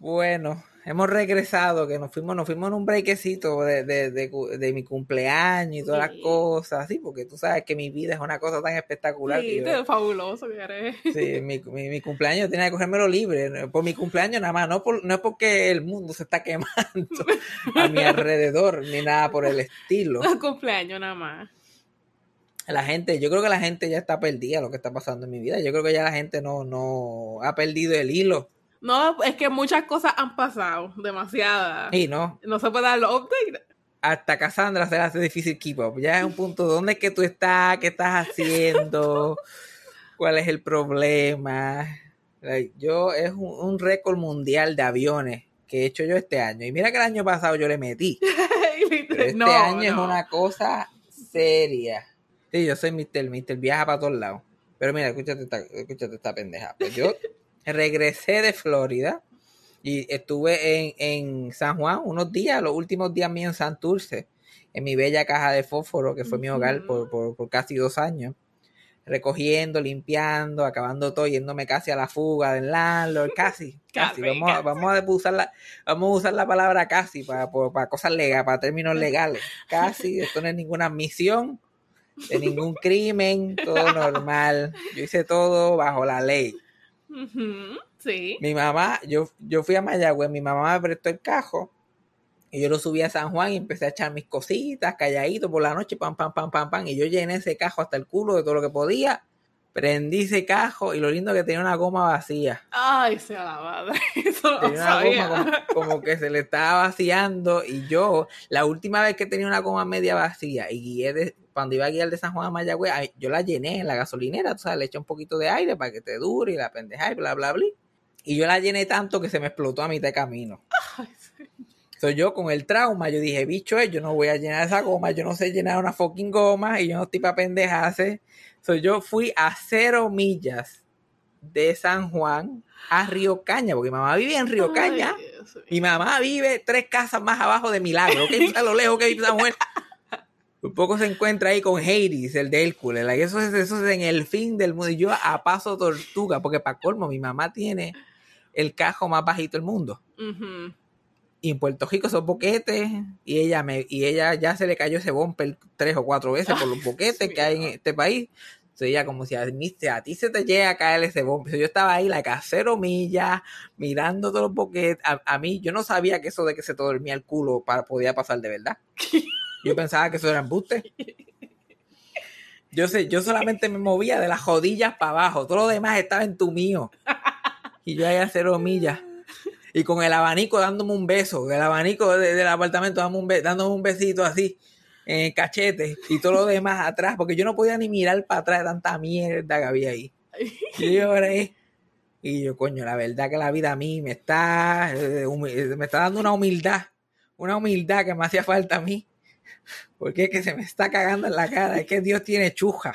Bueno, hemos regresado, que nos fuimos, nos fuimos en un brequecito de, de, de, de mi cumpleaños y todas las cosas, sí, porque tú sabes que mi vida es una cosa tan espectacular. Sí, que fabuloso que eres. sí, mi, mi, mi cumpleaños tenía que cogérmelo libre, por mi cumpleaños nada más, no, por, no es porque el mundo se está quemando a mi alrededor, ni nada por el estilo. cumpleaños nada más. La gente, yo creo que la gente ya está perdida lo que está pasando en mi vida, yo creo que ya la gente no, no ha perdido el hilo, No, es que muchas cosas han pasado, demasiadas. y no, No se puede dar los updates. hasta Cassandra se le hace difícil keep up. Ya es un punto, ¿dónde es que tú estás? ¿Qué estás haciendo? ¿Cuál es el problema? Yo, es un, un récord mundial de aviones que he hecho yo este año. Y mira que el año pasado yo le metí. Pero este no, año es una cosa seria. Sí, yo soy Mr. Mr. Viaja para todos lados. Pero mira, escúchate esta, escúchate esta pendeja. Pues yo regresé de Florida y estuve en, en San Juan unos días, los últimos días míos en Santurce, en mi bella caja de fósforo, que fue mi hogar por, por, por casi dos años. Recogiendo, limpiando, acabando todo, yéndome casi a la fuga del landlord, casi, casi. Casi, Vamos, casi. vamos a usar la, vamos a usar la palabra casi para, para cosas legales, para términos legales. Casi, esto no es ninguna admisión de ningún crimen, todo normal. Yo hice todo bajo la ley. Sí. Mi mamá, yo, yo fui a Mayagüez, mi mamá me prestó el cajo y yo lo subí a San Juan y empecé a echar mis cositas, calladito por la noche, pam, pam, pam, pam, pam. Y yo llené ese cajo hasta el culo de todo lo que podía. Prendí ese cajo y lo lindo que tenía una goma vacía. Ay, sea la madre. Eso no Tenía una sabía. goma como, como que se le estaba vaciando y yo, la última vez que tenía una goma media vacía y guié de, cuando iba a guiar de San Juan a Mayagüez, ay, yo la llené en la gasolinera, tú sabes, le eché un poquito de aire para que te dure y la pendeja y bla, bla, bla. Y yo la llené tanto que se me explotó a mitad de camino. Ay, sí. Soy yo con el trauma, yo dije, bicho, eh, yo no voy a llenar esa goma, yo no sé llenar una fucking goma y yo no estoy para pendejarse. Soy yo fui a cero millas de San Juan a Río Caña, porque mi mamá vive en Río Caña. Ay. Mi mamá vive tres casas más abajo de Milagro, que es a lo lejos que vive Samuel. Por poco se encuentra ahí con Hades, el de Hércules. like, eso, es, eso es en el fin del mundo. Y yo a paso tortuga, porque para colmo, mi mamá tiene el cajo más bajito del mundo. Y en Puerto Rico son boquetes. Y ella me, y ella ya se le cayó ese bumper tres o cuatro veces por los boquetes que hay en este país. Entonces ella como si a, mí- a ti se te llega a caer ese bumper. Yo estaba ahí, la a cero millas, mirando todos los boquetes. A, a mí, yo no sabía que eso de que se te dormía el culo para, podía pasar de verdad. Yo pensaba que eso era embuste. Yo sé, yo solamente me movía de las rodillas para abajo. Todo lo demás estaba en tu mío. Y yo ahí a cero millas. Y con el abanico dándome un beso. El abanico de- del apartamento dándome un, be- dándome un besito así. En el cachete. Y todo lo demás atrás. Porque yo no podía ni mirar para atrás de tanta mierda que había ahí. Y yo lloré. Y yo, coño, la verdad que la vida a mí me está, eh, me está dando una humildad. Una humildad que me hacía falta a mí. Porque es que se me está cagando en la cara. Es que Dios tiene chuja.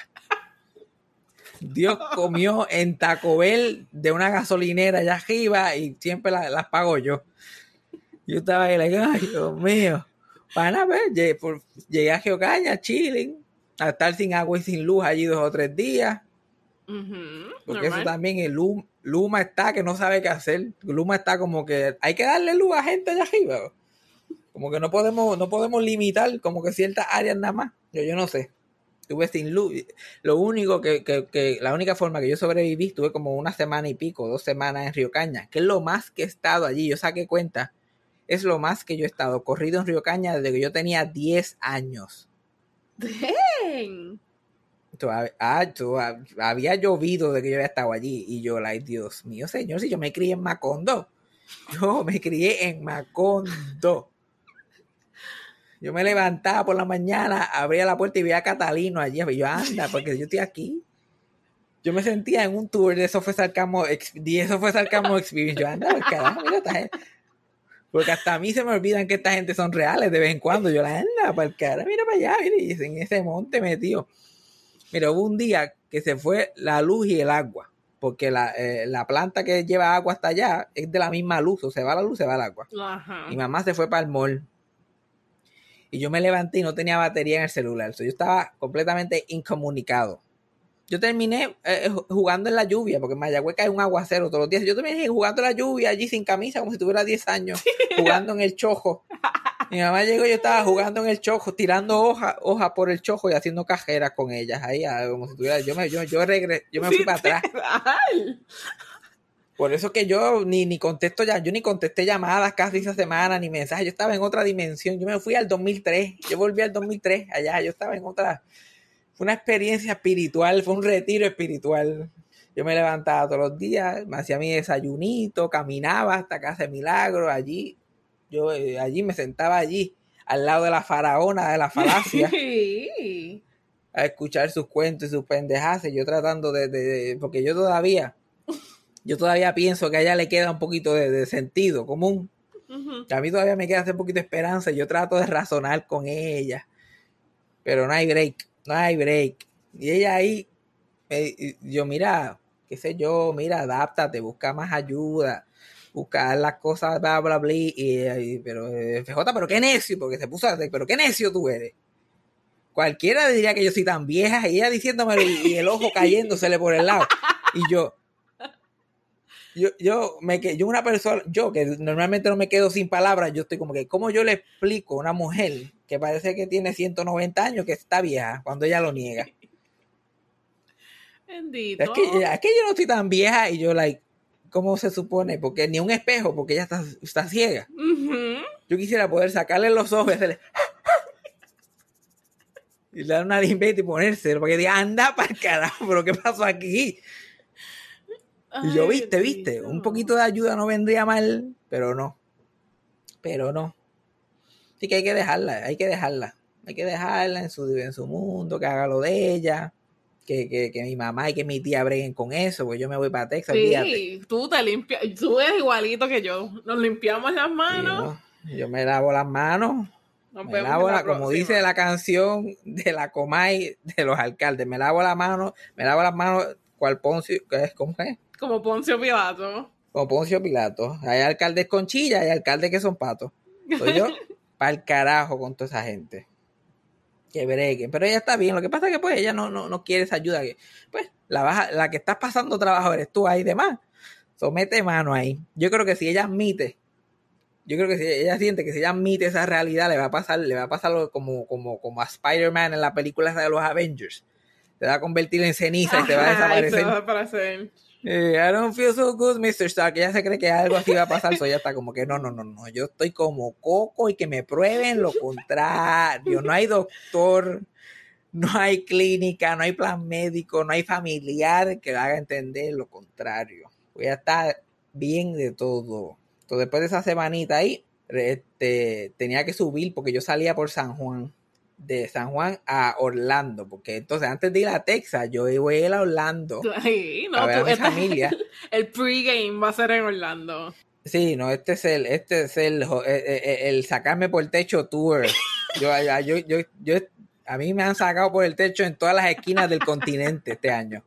Dios comió en Taco Bell de una gasolinera allá arriba y siempre la- las pago yo. Yo estaba ahí, like, ay, Dios mío. Para ver, llegué, por- llegué a Geocaña, chilling, a estar sin agua y sin luz allí dos o tres días. Porque eso también, el Luma, Luma está que no sabe qué hacer. Luma está como que hay que darle luz a gente allá arriba. Como que no podemos, no podemos limitar como que ciertas áreas nada más. Yo, yo no sé. Estuve sin luz. Lo único que, que, que, la única forma que yo sobreviví, estuve como una semana y pico, dos semanas en Río Caña, que es lo más que he estado allí. Yo saqué cuenta es lo más que yo he estado corrido en Río Caña desde que yo tenía 10 años. Dang. Ah, toda- había llovido de que yo había estado allí y yo, like, Dios mío, señor, si yo me crié en Macondo. Yo me crié en Macondo. Yo me levantaba por la mañana, abría la puerta y veía a Catalino allí. Y yo, anda, porque yo estoy aquí. Yo me sentía en un tour de eso fue Sarcasmo, ex- de eso fue Experience. Yo, anda, pues, carajo, mira esta gente. Porque hasta a mí se me olvidan que esta gente son reales de vez en cuando. Yo la anda, para el cara, mira para allá, mira, y en ese monte metido. Mira, hubo un día que se fue la luz y el agua. Porque la, eh, la planta que lleva agua hasta allá es de la misma luz. O se va la luz, se va el agua. Ajá. Mi mamá se fue para el mall. Y yo me levanté y no tenía batería en el celular. So, yo estaba completamente incomunicado. Yo terminé eh, jugando en la lluvia, porque en Mayagüez cae un aguacero todos los días. Yo terminé jugando en la lluvia allí sin camisa, como si tuviera 10 años, jugando en el chojo. Mi mamá llegó y yo estaba jugando en el chojo, tirando hoja, hoja por el chojo y haciendo cajeras con ellas. Ahí, ah, como si tuviera. Yo me, yo, yo, regre- yo me fui para atrás. Por eso que yo ni, ni contesto ya, yo ni contesté llamadas casi esa semana, ni mensajes, yo estaba en otra dimensión, yo me fui al 2003, yo volví al 2003 allá, yo estaba en otra, fue una experiencia espiritual, fue un retiro espiritual. Yo me levantaba todos los días, me hacía mi desayunito, caminaba hasta Casa de Milagro, allí, yo eh, allí me sentaba allí, al lado de la faraona de la falacia, a escuchar sus cuentos y sus pendejadas, yo tratando de, de- de- porque yo todavía, yo todavía pienso que a ella le queda un poquito de, de sentido común. Ujú. A mí todavía me queda hace un poquito de esperanza. Yo trato de razonar con ella. Pero no hay break. No hay break. Y ella ahí, me- y yo, mira, qué sé yo, mira, adáptate, busca más ayuda. Buscar las cosas, bla, bla, bla. Y, y- pero, eh, FJ, pero qué necio, porque se puso a decir, pero qué necio tú eres. Cualquiera diría que yo soy tan vieja y ella diciéndome y, y el ojo cayéndosele por el lado. Y yo, yo, yo, me, que- yo una persona, yo que normalmente no me quedo sin palabras, yo estoy como que, ¿cómo yo le explico a una mujer que parece que tiene 190 años que está vieja cuando ella lo niega? Bendito. Es que, es que yo no estoy tan vieja y yo, like, ¿cómo se supone? Porque ni un espejo, porque ella está, está ciega. Yo quisiera poder sacarle los ojos y hacerle... Y le dar una limpeta y ponérselo, porque diga, anda para el carajo, pero ¿qué pasó aquí? Y yo, Ay, viste, viste, un poquito de ayuda no vendría mal, pero no. Pero no. Así que hay que dejarla, hay que dejarla. Hay que dejarla en su, en su mundo, que haga lo de ella, que, que, que mi mamá y que mi tía breguen con eso, porque yo me voy para Texas. Sí, tú te limpias, tú eres igualito que yo. Nos limpiamos las manos. ¿no? Yo me lavo las manos, Nos me lavo la la, como dice la canción de la Comay de los alcaldes, me lavo la mano, me lavo las manos, cual Poncio, ¿qué es? ¿Cómo es? Como Poncio Pilato. como Poncio Pilato. Hay alcaldes con chilla, hay alcaldes que son patos. Soy yo para el carajo con toda esa gente. Que breguen. Pero ella está bien. Lo que pasa es que pues ella no, no, no quiere esa ayuda. Que, pues la, baja, la que estás pasando trabajo eres tú ahí demás. Somete mano ahí. Yo creo que si ella admite, yo creo que si ella siente que si ella admite esa realidad, le va a pasar, le va a pasar como, como, como a Spider-Man en la película de los Avengers. Te va a convertir en ceniza y te va a desaparecer. va a desaparecer. Eh, I don't feel so good, Mr. Stark. Ella se cree que algo así va a pasar. So ella está como que no, no, no, no. Yo estoy como coco y que me prueben lo contrario. No hay doctor, no hay clínica, no hay plan médico, no hay familiar que haga entender lo contrario. Voy a estar bien de todo. Entonces, después de esa semanita ahí, este, tenía que subir porque yo salía por San Juan. De San Juan a Orlando, porque entonces antes de ir a Texas, yo iba a ir a Orlando Sí, no, a ver a tú- mi familia. El pregame va a ser en Orlando. Sí, no, este es el, este es el, jo- eh, eh, eh, el sacarme por el techo tour. Yo, yo, yo, yo, a mí me han sacado por el techo en todas las esquinas del continente este año.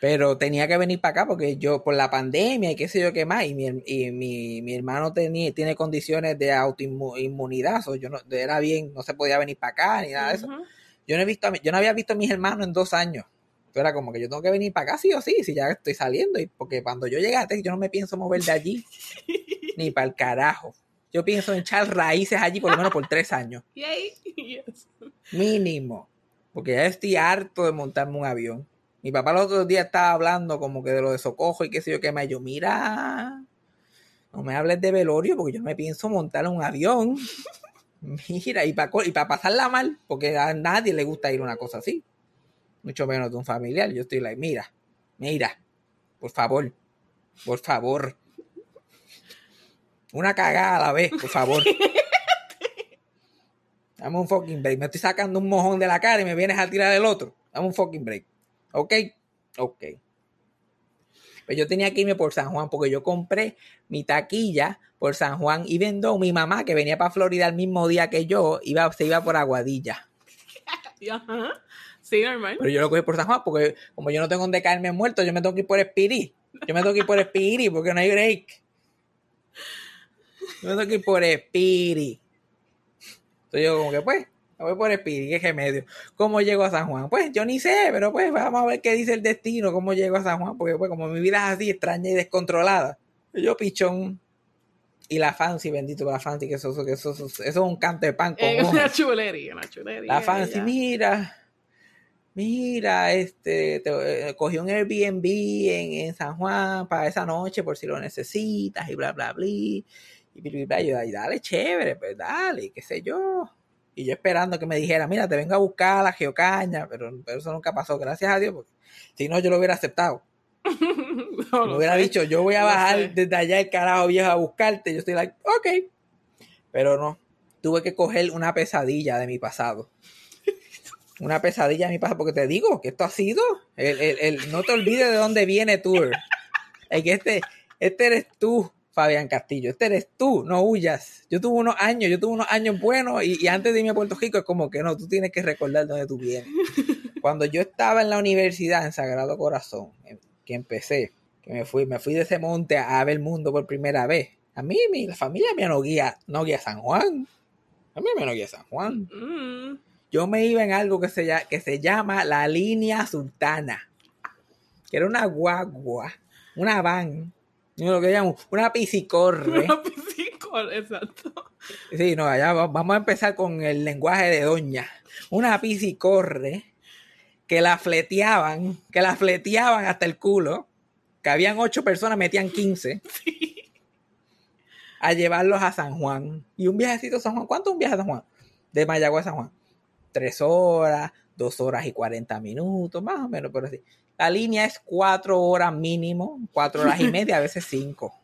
Pero tenía que venir para acá porque yo, por la pandemia y qué sé yo qué más, y mi, y mi, mi hermano tenía, tiene condiciones de autoinmunidad, so yo no, era bien, no se podía venir para acá ni nada de eso. Yo no he visto, a mi- yo no había visto a mis hermanos en dos años. Entonces era como que yo tengo que venir para acá sí o sí, si ya estoy saliendo. Y porque cuando yo Texas, yo no me pienso mover de allí, ni para el carajo. Yo pienso en echar raíces allí por lo menos por tres años, Yay. Yes. mínimo. Porque ya estoy harto de montarme un avión. Mi papá los otros días estaba hablando como que de lo de Socojo y qué sé yo qué más. Yo, mira, no me hables de velorio porque yo no me pienso montar en un avión. Mira, y para y pa pasarla mal, porque a nadie le gusta ir a una cosa así. Mucho menos de un familiar. Yo estoy like, mira, mira, por favor, por favor. Una cagada a la vez, por favor. Dame un fucking break. Me estoy sacando un mojón de la cara y me vienes a tirar el otro. Dame un fucking break. ¿Ok? Ok. Pues yo tenía que irme por San Juan porque yo compré mi taquilla por San Juan y vendó mi mamá que venía para Florida el mismo día que yo, iba, se iba por Aguadilla. Ajá. Sí, normal. Pero yo lo cogí por San Juan porque como yo no tengo donde caerme muerto, yo me tengo que ir por Espiri. Yo me tengo que ir por Espiri porque no hay break. Yo me tengo que ir por Espiri. Entonces yo como que pues, me voy por Espiri, qué remedio. ¿Cómo llego a San Juan? Pues yo ni sé, pero pues vamos a ver qué dice el destino, cómo llego a San Juan, porque pues como mi vida es así extraña y descontrolada. Yo pichón. Y la fancy, bendito la fancy, que eso, que eso, eso, eso es un canto de pan con Es una chulería, una chulería. La fancy, mira, mira, este, te- eh, cogí un Airbnb en, en San Juan para esa noche por si lo necesitas y bla, bla, bla. Y bla, bla, bla. Y yo, "Ay, dale, chévere, pues dale, qué sé yo. Y yo esperando que me dijera, mira, te vengo a buscar a la geocaña, pero, pero eso nunca pasó, gracias a Dios, porque si no, yo lo hubiera aceptado. No Me hubiera sé. dicho, yo voy a bajar sé. desde allá el carajo viejo a buscarte. Yo estoy like, ok. Pero no, tuve que coger una pesadilla de mi pasado. Una pesadilla de mi pasado, porque te digo que esto ha sido, el, el- el- no te olvides de dónde viene Tour. Es que este, este eres tú, Fabián Castillo, este eres tú, no huyas. Yo tuve unos años, yo tuve unos años buenos y, y antes de irme a Puerto Rico es como que no, tú tienes que recordar dónde tú vienes. Cuando yo estaba en la universidad en Sagrado Corazón, em- que empecé, que me fui, me fui de ese monte a ver el mundo por primera vez. A mí, mi, la familia mía no guía, no guía San Juan. A mí me no guía San Juan. Mm. Yo me iba en algo que se, que se llama la línea sultana. Que era una guagua, una van, lo que llamo, una piscicorre. Una piscicol, exacto. Sí, no, allá va- vamos a empezar con el lenguaje de doña. Una piscicorre que la fleteaban, que la fleteaban hasta el culo, que habían ocho personas, metían 15, a llevarlos a San Juan. Y un viajecito a San Juan, ¿cuánto es un viaje a San Juan? De Mayagüez a San Juan. Tres horas, dos horas y cuarenta minutos, más o menos, pero sí. La línea es cuatro horas mínimo, cuatro horas y media, a veces cinco.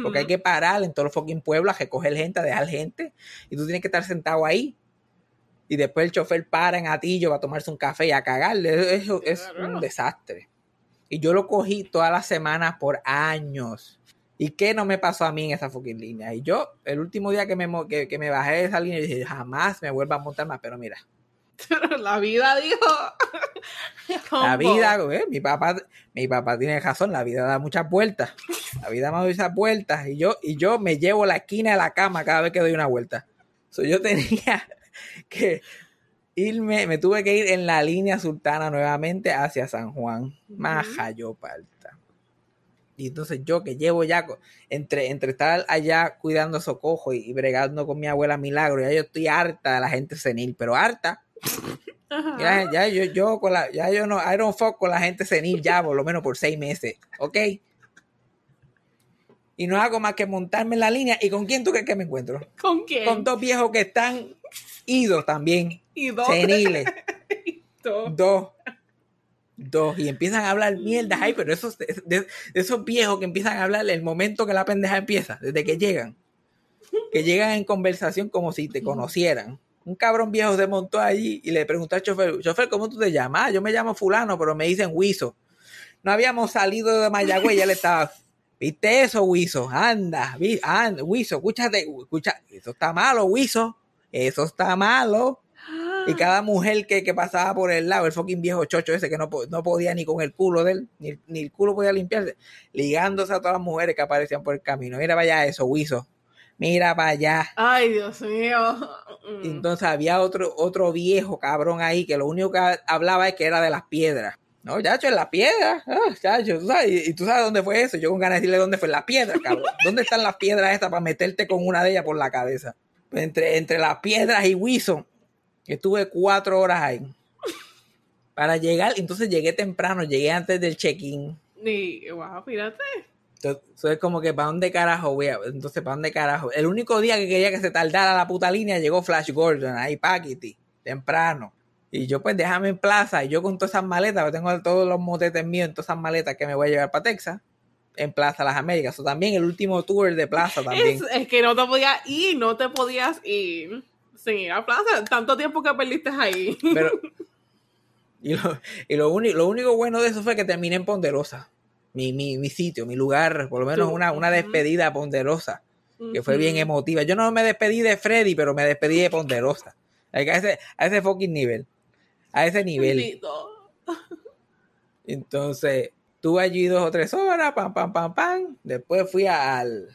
Porque hay que parar en todos los fucking pueblos a recoger gente, a dejar gente. Y tú tienes que estar sentado ahí. Y después el chofer para en Atillo a tomarse un café y a cagarle. Eso es Claro. un desastre. Y yo lo cogí todas las semanas por años. ¿Y qué no me pasó a mí en esa fucking línea? Y yo, el último día que me, que me bajé de esa línea, dije, jamás me vuelva a montar más. Pero mira, La vida dijo. la vida, eh, mi papá, mi papá tiene razón, la vida da muchas vueltas. La vida me da muchas vueltas y yo, y yo me llevo la esquina de la cama cada vez que doy una vuelta. So, yo tenía que irme, me tuve que ir en la línea sultana nuevamente hacia San Juan. Maja yo palta. Y entonces yo que llevo ya entre, entre estar allá cuidando a Socojo y, y bregando con mi abuela Milagro, ya yo estoy harta de la gente senil, pero harta. Ajá. Ya, ya yo, yo con la, ya yo no, I don't fuck con la gente senil ya por lo menos por seis meses, ¿ok? Y no hago más que montarme en la línea. ¿Y con quién tú crees que me encuentro? ¿Con quién? Con dos viejos que están idos también, y dos. seniles, Dos. dos, dos, y empiezan a hablar mierda, ay, pero esos, de, de esos viejos que empiezan a hablar el momento que la pendeja empieza, desde que llegan, que llegan en conversación como si te conocieran. Un cabrón viejo se montó allí y le preguntó al chofer, chofer, ¿cómo tú te llamas? "Ah, yo me llamo fulano, pero me dicen Huizo. No habíamos salido de Mayagüez, ya le estaba, ¿viste eso, Huizo? Anda, anda, Huizo, escúchate, escucha, eso está malo, Huizo, eso está malo. Y cada mujer que, que pasaba por el lado, el fucking viejo chocho ese que no, no podía ni con el culo de él, ni, ni el culo podía limpiarse, ligándose a todas las mujeres que aparecían por el camino. Mira allá eso, Wiso. Mira para allá. Ay, Dios mío. Mm. Y entonces había otro, otro viejo cabrón ahí que lo único que hablaba es que era de las piedras. No, chacho, en las piedras. Ah, chacho, tú sabes, y, y tú sabes dónde fue eso. Yo con ganas de decirle dónde fue en las piedras, cabrón. ¿Dónde están las piedras estas para meterte con una de ellas por la cabeza? Pues entre, entre las piedras y Wiso, estuve cuatro horas ahí. Para llegar, entonces llegué temprano, llegué antes del check-in. Ni, wow, fíjate. Entonces es como que, ¿para dónde carajo voy a...? Entonces, ¿para dónde carajo? El único día que quería que se tardara la puta línea llegó Flash Gordon, ahí, Paquiti, temprano. Y yo, pues, déjame en plaza. Y yo con todas esas maletas, yo tengo todos los motetes míos en todas esas maletas que me voy a llevar para Texas, en Plaza Las Américas. O también el último tour de plaza también. Es, es que no te podías ir, no te podías ir sin ir a plaza. Tanto tiempo que perdiste ahí. Pero, y lo, y lo, lo único bueno de eso fue que terminé en Ponderosa. Mi, mi, mi sitio, mi lugar, por lo menos una, una despedida ponderosa, que fue bien emotiva. Yo no me despedí de Freddy, pero me despedí de Ponderosa. A, ese, a ese fucking nivel. A ese nivel. Entonces, tuve allí dos o tres horas, pam, pam, pam, pam. Después fui al,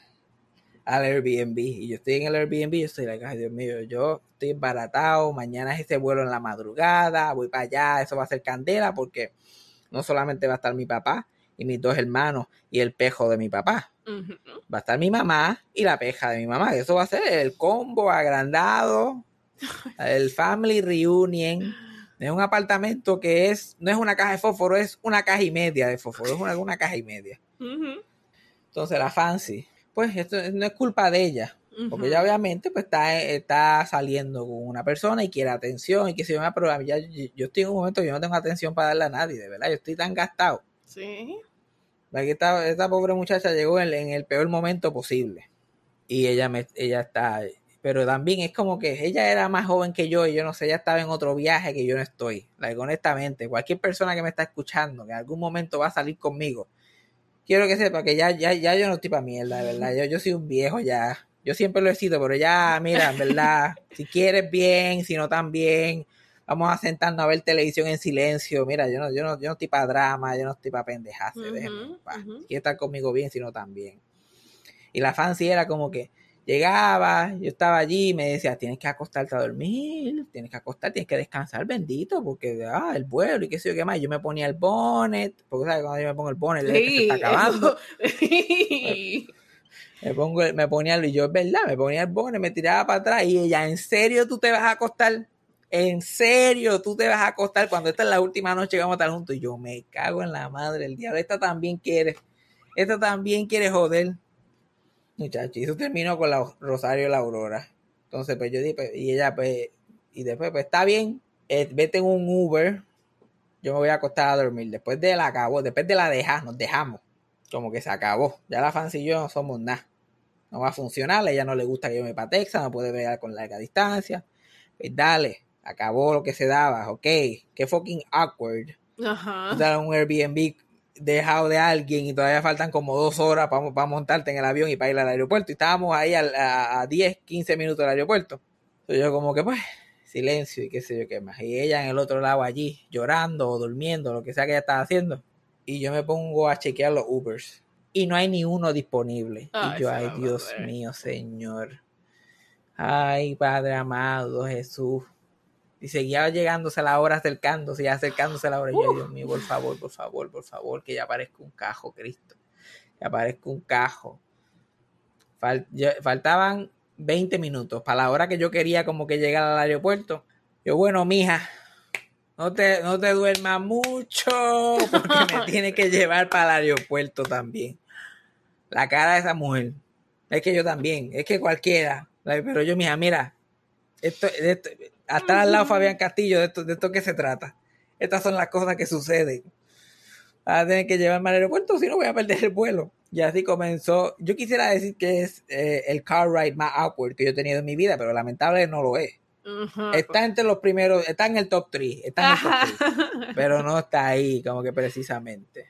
al Airbnb. Y yo estoy en el Airbnb yo estoy like, ay Dios mío, yo estoy embaratado. Mañana es ese vuelo en la madrugada. Voy para allá, eso va a ser candela porque no solamente va a estar mi papá y mis dos hermanos y el pejo de mi papá. Va a estar mi mamá y la peja de mi mamá. Eso va a ser el combo agrandado, el family reunion. Es un apartamento que es, no es una caja de fósforo, es una caja y media de fósforo, es una, una caja y media. Entonces la fancy, pues esto no es culpa de ella, porque ella obviamente pues está, está saliendo con una persona y quiere atención y que se llama, pero ya, yo, yo estoy en un momento que yo no tengo atención para darle a nadie, de verdad, yo estoy tan gastado. Sí. Like, esta, esta pobre muchacha llegó en, en el peor momento posible. Y ella me, ella está, pero también es como que ella era más joven que yo y yo no sé, ella estaba en otro viaje que yo no estoy. Like, honestamente, cualquier persona que me está escuchando, que en algún momento va a salir conmigo, quiero que sepa que ya, ya, ya yo no estoy para mierda, de verdad. Yo, yo soy un viejo ya. Yo siempre lo he sido, pero ya, mira, en verdad, si quieres bien, si no tan bien, vamos a sentarnos a ver televisión en silencio. Mira, yo no, yo no, yo no estoy para drama, yo no estoy para pendejarse, déjenme ujú. Si quiere estar conmigo bien, si no tan bien. Y la fancy era como que llegaba, yo estaba allí y me decía, tienes que acostarte a dormir, tienes que acostar, tienes que descansar, bendito, porque ah, el vuelo y qué sé yo qué más. Yo me ponía el bonnet, porque sabes cuando yo me pongo el bonnet, se Sí, está acabando. Sí. Me, pongo, me ponía, y yo, es verdad, me ponía el bonnet, me tiraba para atrás y ella, ¿en serio tú te vas a acostar? ¿En serio tú te vas a acostar cuando esta es la última noche vamos a estar juntos? Y yo me cago en la madre del diablo. Esta también quiere, esta también quiere joder. Muchacho, y eso terminó con la Rosario y la Aurora. Entonces, pues yo dije, pues, y ella, pues, y después, pues está bien, eh, vete en un Uber, yo me voy a acostar a dormir. Después de la acabó, después de la deja, nos dejamos. Como que se acabó. Ya la fancy y yo no somos nada. No va a funcionar, ella no le gusta que yo me para Texas, no puede ver con larga distancia. Pues dale, acabó lo que se daba, ok. Qué fucking awkward. Ajá. Un Airbnb dejado de alguien y todavía faltan como dos horas para, para montarte en el avión y para ir al aeropuerto. Y estábamos ahí al- a, a 10, 15 minutos del aeropuerto. Entonces yo como que pues, silencio y qué sé yo qué más. Y ella en el otro lado allí, llorando o durmiendo, lo que sea que ella estaba haciendo. Y yo me pongo a chequear los Ubers. Y no hay ni uno disponible. Ay, y yo, ay a Dios mío, Señor. Ay, Padre amado, Jesús. Y seguía llegándose la hora, acercándose y acercándose la hora. Y yo, Dios mío, por favor, por favor, por favor, que ya aparezca un cajo, Cristo. Que aparezca un cajo. Fal- yo- faltaban 20 minutos para la hora que yo quería como que llegar al aeropuerto. Yo, bueno, mija, no te, no te duermas mucho porque me tiene que llevar para el aeropuerto también. La cara de esa mujer. Es que yo también, es que cualquiera. Pero yo, mija, mira, esto, esto- hasta al lado Fabián Castillo, de esto, de esto que se trata. Estas son las cosas que suceden. Vas a tener que llevarme al aeropuerto, si no voy a perder el vuelo. Y así comenzó. Yo quisiera decir que es eh, el car ride más awkward que yo he tenido en mi vida, pero lamentable no lo es. Está entre los primeros, está en el top 3, está en el top 3 Ajá. pero no está ahí, como que precisamente.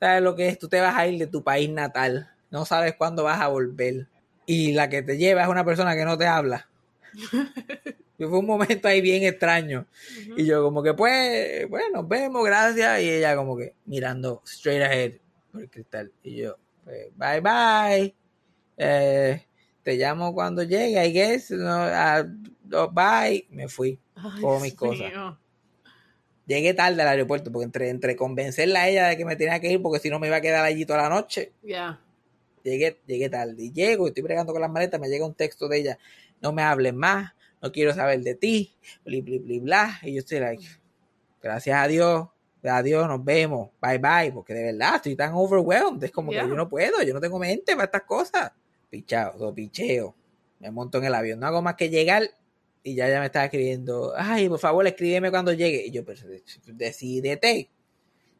¿Sabes lo que es? Tú te vas a ir de tu país natal, no sabes cuándo vas a volver, y la que te lleva es una persona que no te habla. Y fue un momento ahí bien extraño. Y yo como que, pues, bueno, nos vemos, gracias. Y ella como que mirando straight ahead por el cristal. Y yo, pues, bye bye. Eh, te llamo cuando llegue, I guess. No, no, bye. Me fui. Como mis cosas. mío. Llegué tarde al aeropuerto porque entre, entre convencerla a ella de que me tenía que ir porque si no me iba a quedar allí toda la noche, Ya. llegué, llegué tarde. Y llego, estoy bregando con las maletas, me llega un texto de ella, no me hables más, no quiero saber de ti, bli, bli, bli, bla. Y yo estoy like, gracias a Dios, adiós, nos vemos, bye bye, porque de verdad estoy tan overwhelmed, es como Yeah. que yo no puedo, yo no tengo mente para estas cosas. Pichao, todo picheo. Me monto en el avión, no hago más que llegar y ya ya me estaba escribiendo, ay, por favor, escríbeme cuando llegue. Y yo, pero decídete,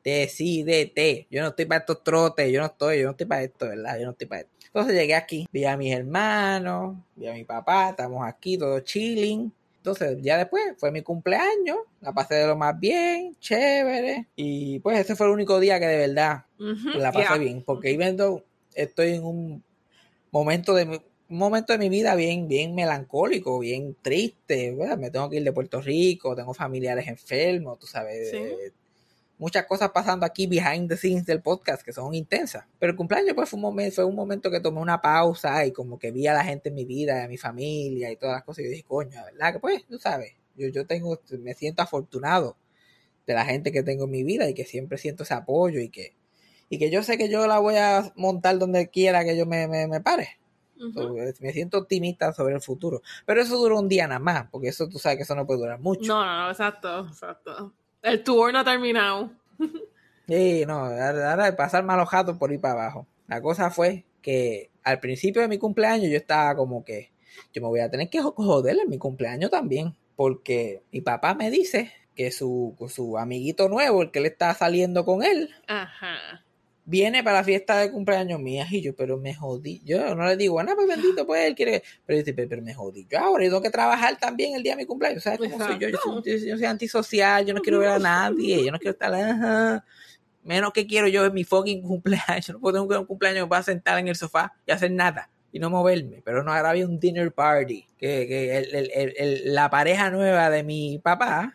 decídete. Yo no estoy para estos trotes, yo no estoy, yo no estoy para esto, ¿verdad? Yo no estoy para esto. Entonces llegué aquí, vi a mis hermanos, vi a mi papá, estamos aquí todos chilling. Entonces, ya después fue mi cumpleaños, la pasé de lo más bien, chévere. Y pues ese fue el único día que de verdad la pasé yeah. bien, porque estoy en un momento de mi, un momento de mi vida bien, bien melancólico, bien triste, me tengo que ir de Puerto Rico, tengo familiares enfermos, tú sabes, Sí. Eh, muchas cosas pasando aquí behind the scenes del podcast que son intensas. Pero el cumpleaños pues fue un momento, fue un momento que tomé una pausa y como que vi a la gente en mi vida, a mi familia y todas las cosas y yo dije, coño, ¿verdad? Que pues, tú sabes, yo, yo tengo, me siento afortunado de la gente que tengo en mi vida y que siempre siento ese apoyo y que, y que yo sé que yo la voy a montar donde quiera que yo me, me, me pare. So, me siento optimista sobre el futuro. Pero eso duró un día nada más, porque eso tú sabes que eso no puede durar mucho. No, no, no, exacto, exacto. El tour no ha terminado. Sí, no, ahora de pasar malos jatos por ir para abajo. La cosa fue que al principio de mi cumpleaños yo estaba como que yo me voy a tener que jo- joder en mi cumpleaños también, porque mi papá me dice que su, su amiguito nuevo, el que le está saliendo con él, Ajá. Viene para la fiesta de cumpleaños mía y yo, pero me jodí. Yo no le digo, ah, pues bendito, pues él quiere. Pero dice, pero, me jodí. Yo ahora tengo que trabajar también el día de mi cumpleaños. ¿Sabes cómo soy yo? Yo soy, antisocial, yo no quiero ver a nadie, yo no quiero estar. ajá. Menos que quiero yo en mi fucking cumpleaños. Yo no puedo tener un cumpleaños, me voy a sentar en el sofá y hacer nada y no moverme. Pero no, ahora había un dinner party. Que, que el- el- el- la pareja nueva de mi papá,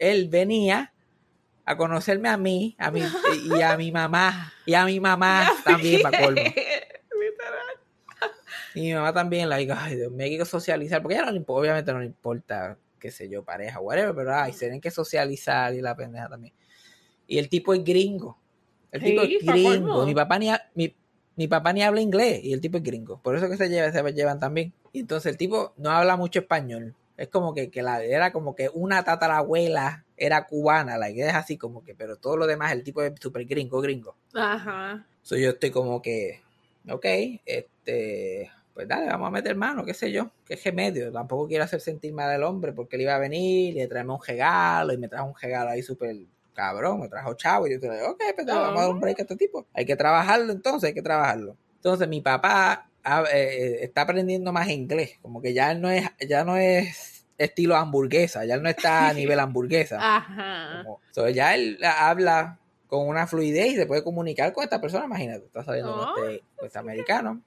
él venía a conocerme a mí a mi, y a mi mamá. Y a mi mamá también, para colmo. Literal. Y mi mamá también, la digo, ay Dios mío, hay que socializar. Porque a ella no le impo- obviamente no le importa, qué sé yo, pareja, whatever, pero ay, tienen que socializar y la pendeja también. Y el tipo es gringo. El tipo Sí, es gringo. Mi papá ni, ha- mi, mi papá ni habla inglés y el tipo es gringo. Por eso que se, lleva, se llevan también. Y entonces el tipo no habla mucho español. Es como que, que la, era como que una tatarabuela era cubana, la idea es así como que, pero todo lo demás, el tipo es súper gringo, gringo. Ajá. So, yo estoy como que, ok, este, pues dale, vamos a meter mano, qué sé yo, qué remedio. Tampoco quiero hacer sentir mal al hombre porque él iba a venir y le traemos un regalo y me trajo un regalo ahí súper cabrón, me trajo chavo y yo te digo, ok, pues dale, vamos a dar un break a este tipo. Hay que trabajarlo entonces, hay que trabajarlo. Entonces mi papá ah, eh, está aprendiendo más inglés, como que ya no es, ya no es estilo hamburguesa, ya él no está a nivel hamburguesa. Ajá. Como- so, ya él habla con una fluidez y se puede comunicar con esta persona, imagínate, está saliendo Oh, este, con este americano.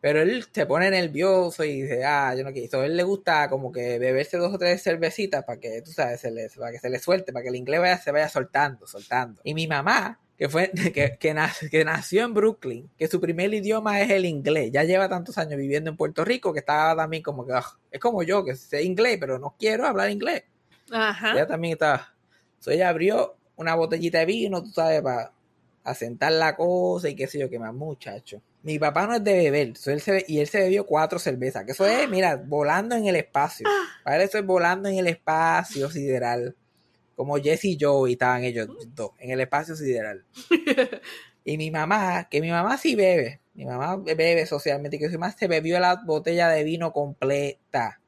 Pero él se pone nervioso y dice, ah, yo no quiero. So, a él le gusta como que beberse dos o tres cervecitas para que, tú sabes, se le, para que se le suelte, para que el inglés vaya, se vaya soltando, soltando. Y mi mamá, que fue, que, que, nac- que nació en Brooklyn, que su primer idioma es el inglés, ya lleva tantos años viviendo en Puerto Rico que estaba también como que, "Ugh", es como yo, que sé inglés, pero no quiero hablar inglés. Ajá. Ella también estaba. So, ella abrió una botellita de vino, tú sabes, para asentar la cosa y qué sé yo, qué más, muchacho. Mi papá no es de beber, so, él se, y él se bebió cuatro cervezas, que eso es, mira, volando en el espacio. Para él eso es volando en el espacio sideral. Como Jesse y Joey estaban ellos dos, en el espacio sideral. Y mi mamá, que mi mamá sí bebe, mi mamá bebe socialmente, que su mamá se bebió la botella de vino completa.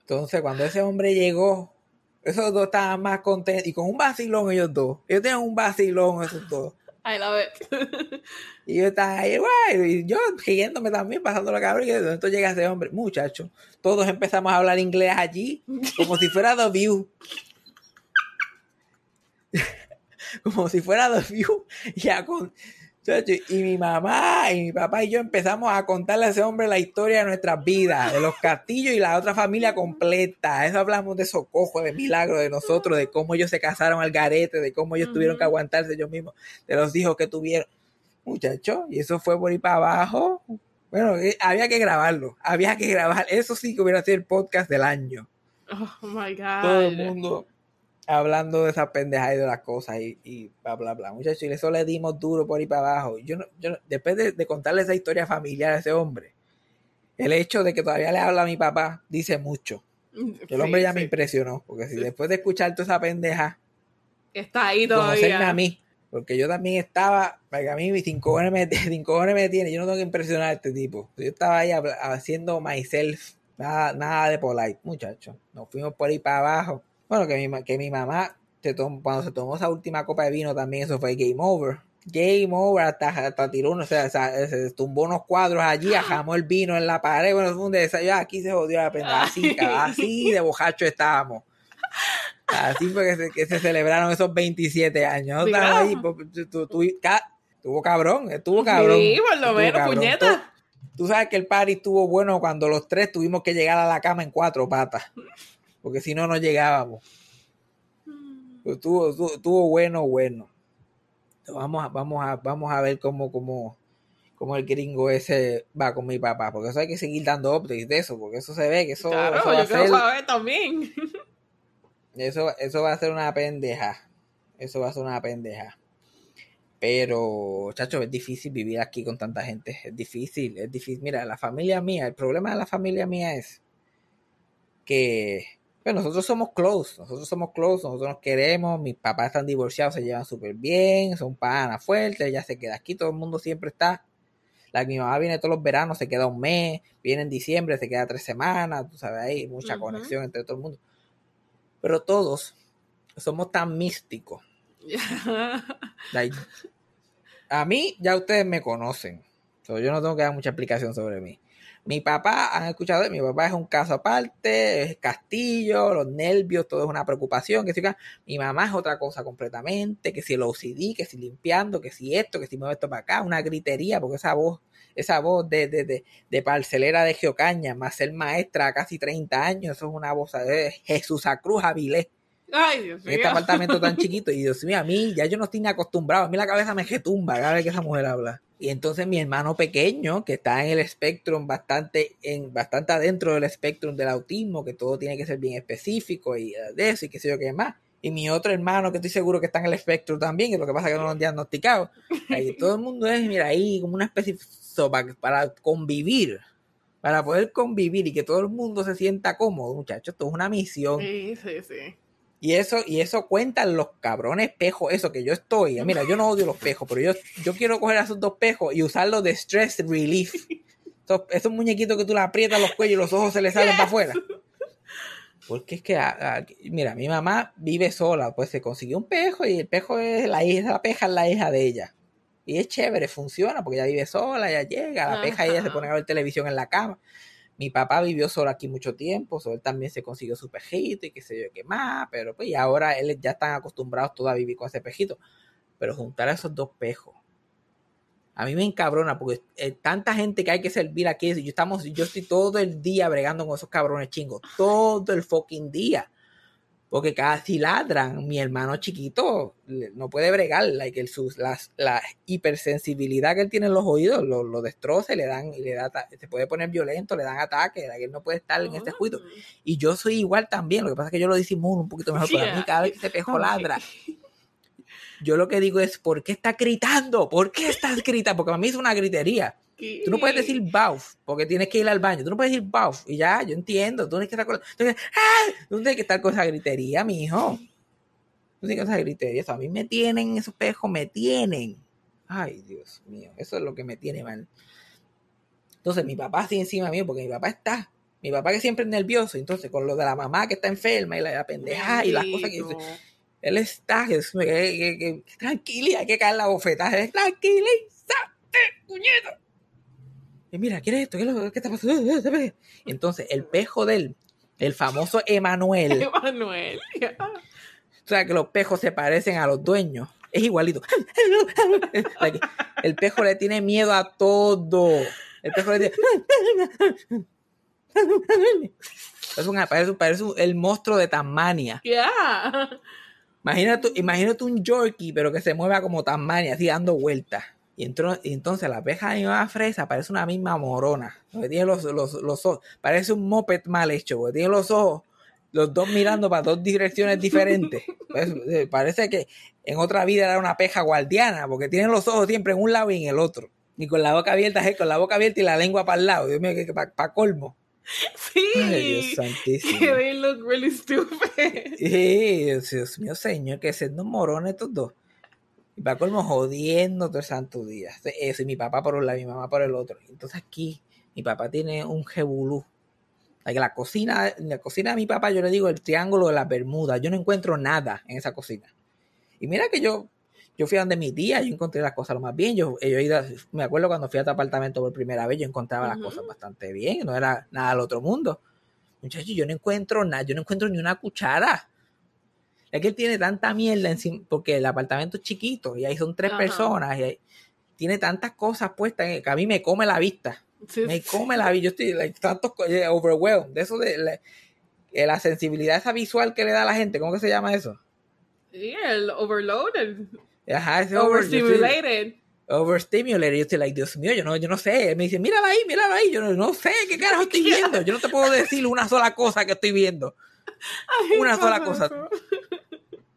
Entonces, cuando ese hombre llegó, esos dos estaban más contentos. Y con un vacilón ellos dos. Ellos tenían un vacilón esos dos. I love it. Y yo estaba ahí, guay. Y yo riéndome también, pasando la cabrón. Y de momento llega ese hombre. Muchachos, todos empezamos a hablar inglés allí. Como si fuera The View. como si fuera The View. Ya con... Y mi mamá y mi papá y yo empezamos a contarle a ese hombre la historia de nuestras vidas, de los castillos y la otra familia completa. Eso hablamos de socojo, de milagro de nosotros, de cómo ellos se casaron al garete, de cómo ellos tuvieron que aguantarse ellos mismos, de los hijos que tuvieron. Muchachos, y eso fue por ahí para abajo. Bueno, eh, había que grabarlo, había que grabar. Eso sí que hubiera sido el podcast del año. Oh my God. Todo el mundo hablando de esas pendejadas y de las cosas y, y bla, bla, bla. Muchachos, y eso le dimos duro por ahí para abajo. Yo no, yo no- después de, de contarle esa historia familiar a ese hombre, el hecho de que todavía le habla a mi papá dice mucho. El hombre Sí, ya me impresionó, porque si después de escuchar toda esa pendeja, Está ahí todavía. a mí. Porque yo también estaba, porque a mí mis cinco cojones me, cinco cojones me tiene, yo no tengo que impresionar a este tipo. Yo estaba ahí haciendo myself, nada, nada de polite, muchachos. Nos fuimos por ahí para abajo. Bueno, que mi, que mi mamá, se tom- cuando se tomó esa última copa de vino también, eso fue game over. Game over, hasta, hasta tiró, uno, o sea, se, se tumbó unos cuadros allí, ajamó el vino en la pared, bueno, fue un desayuno, aquí se jodió la pena, así, así de bojacho estábamos. Así fue que se, que se celebraron esos 27 años. ahí, tú- tú- tú- ca- Estuvo cabrón, estuvo cabrón. Sí, por lo menos, puñeta. Tú sabes que el party estuvo bueno cuando los tres tuvimos que llegar a la cama en cuatro patas. Porque si no, no llegábamos. Pues Estuvo, estuvo, estuvo bueno, bueno. Vamos a, vamos a, vamos a ver cómo, cómo, cómo el gringo ese va con mi papá. Porque eso hay que seguir dando updates de eso. Porque eso se ve que eso, Claro, eso va a yo quiero ser. saber también. Eso, eso va a ser una pendeja. Eso va a ser una pendeja. Pero, chacho, es difícil vivir aquí con tanta gente. Es difícil, es difícil. Mira, la familia mía, el problema de la familia mía es que, bueno, nosotros somos close, nosotros somos close, nosotros nos queremos, mis papás están divorciados, se llevan súper bien, son panas fuertes, ella se queda aquí, todo el mundo siempre está. La, mi mamá viene todos los veranos, se queda un mes, viene en diciembre, se queda tres semanas, tú sabes, hay mucha conexión entre todo el mundo. Pero todos somos tan místicos. Like, a mí ya ustedes me conocen. So, yo no tengo que dar mucha explicación sobre mí. Mi papá, han escuchado, mi papá es un caso aparte, es castillo, los nervios, todo es una preocupación. Que si, mi mamá es otra cosa completamente, que si el OCD, que si limpiando, que si esto, que si muevo esto para acá, una gritería, porque esa voz, esa voz de, de, de, de parcelera de Geocaña, más ser maestra a casi 30 años, eso es una voz de Jesús Cruz Avilés Ay, Dios en mío. este apartamento tan chiquito. Y Dios mío, a mí ya yo no estoy ni acostumbrado. A mí la cabeza me retumba cada vez que esa mujer habla. Y entonces mi hermano pequeño, que está en el espectro bastante, en, bastante adentro del espectro del autismo, que todo tiene que ser bien específico y de eso y qué sé yo qué más. Y mi otro hermano, que estoy seguro que está en el espectro también, que lo que pasa es que no lo han diagnosticado. Ahí todo el mundo es, mira, ahí como una especie para, para convivir, para poder convivir y que todo el mundo se sienta cómodo, muchachos. Esto es una misión. Sí, sí, sí. Y eso, y eso cuentan los cabrones pejos, eso que yo estoy. Mira, yo no odio los pejos, pero yo, yo quiero coger esos dos pejos y usarlos de stress relief. Esos, esos muñequitos que tú le aprietas los cuellos y los ojos se le salen para afuera. Porque es que, mira, mi mamá vive sola, pues se consiguió un pejo y el pejo es la hija, la peja es la hija de ella. Y es chévere, funciona, porque ella vive sola, ella llega, la peja y ella se pone a ver televisión en la cama. Mi papá vivió solo aquí mucho tiempo, so él también se consiguió su pejito y qué sé yo qué más, pero pues y ahora él ya están acostumbrados todos a vivir con ese pejito. Pero juntar a esos dos pejos, a mí me encabrona porque eh, tanta gente que hay que servir aquí, yo, estamos, yo estoy todo el día bregando con esos cabrones chingos, todo el fucking día. Porque cada si ladran, mi hermano chiquito no puede bregar, like, el, sus, las, la hipersensibilidad que él tiene en los oídos lo, lo destroza y le dan, y le da, se puede poner violento, le dan ataques, like, él no puede estar en este juicio. Y yo soy igual también, lo que pasa es que yo lo disimulo un poquito mejor, pero a mí Yeah. cada vez que ese pejo ladra, yo lo que digo es, ¿por qué está gritando? ¿Por qué estás gritando? Porque a mí es una gritería. Tú no puedes decir bauf, porque tienes que ir al baño. Tú no puedes decir bauf, y ya, yo entiendo. Tú tienes que estar con, tú tienes, ¡Ah! Tú tienes que estar con esa gritería, mi hijo. Tú tienes que esa gritería. Eso a mí me tienen, esos pejos me tienen. Ay, Dios mío, eso es lo que me tiene mal. Entonces, mi papá así encima mío, porque mi papá está. Mi papá que siempre es nervioso, entonces con lo de la mamá que está enferma y la, la pendeja y las cosas que dice, él está, que, que, que, que tranquila, hay que caer la bofetada, tranquilízate. Y mira, ¿qué es esto? ¿Qué, es lo- qué está pasando? Y entonces el pejo de él, el famoso Emanuel, Emanuel. o sea que los pejos se parecen a los dueños, es igualito. Like, el pejo le tiene miedo a todo. El pejo le tiene... Es una, parece, parece un- el monstruo de Tasmania. Ya. Imagínate, imagínate un Yorkie, pero que se mueva como Tasmania, así dando vueltas. Y, entro- y entonces la peja de mi mamá fresa parece una misma morona. Porque tiene los, los, los ojos, parece un moped mal hecho, porque tiene los ojos, los dos mirando para dos direcciones diferentes. Pues, eh, parece que en otra vida era una peja guardiana, porque tiene los ojos siempre en un lado y en el otro. Y con la boca abierta, eh, con la boca abierta y la lengua para el lado. Dios mío, que para colmo. Sí. Ay, Dios santísimo. they look really stupid. Sí, Dios, Dios mío, señor, que siendo morones estos dos. Y para colmo jodiendo todo el santo día. Eso, y mi papá por un lado, y mi mamá por el otro. Entonces aquí, mi papá tiene un jebulú. La cocina, en la cocina de mi papá, yo le digo el triángulo de la Bermuda. Yo no encuentro nada en esa cocina. Y mira que yo, yo fui a donde mi tía, yo encontré las cosas lo más bien. Yo, yo he ido a- me acuerdo cuando fui a este apartamento por primera vez, yo encontraba las cosas bastante bien. No era nada del otro mundo. Muchachos, yo no encuentro nada, yo no encuentro ni una cuchara. Es que él tiene tanta mierda encima, porque el apartamento es chiquito y ahí son tres Ajá. personas y ahí tiene tantas cosas puestas que a mí me come la vista. Sí, Me sí. come la vista. Yo estoy like, tanto eh, overwhelmed. De eso de la, eh, la sensibilidad esa visual que le da a la gente. ¿Cómo que se llama eso? Sí, el overloaded. Ajá, ese Overstimulated. overstimulated. Yo estoy like, Dios mío, yo no, yo no sé. Él me dice, mírala ahí, mírala ahí. Yo no, no sé qué carajo estoy viendo. Yo no te puedo decir una sola cosa que estoy viendo. Ay, Una sola cosa. eso.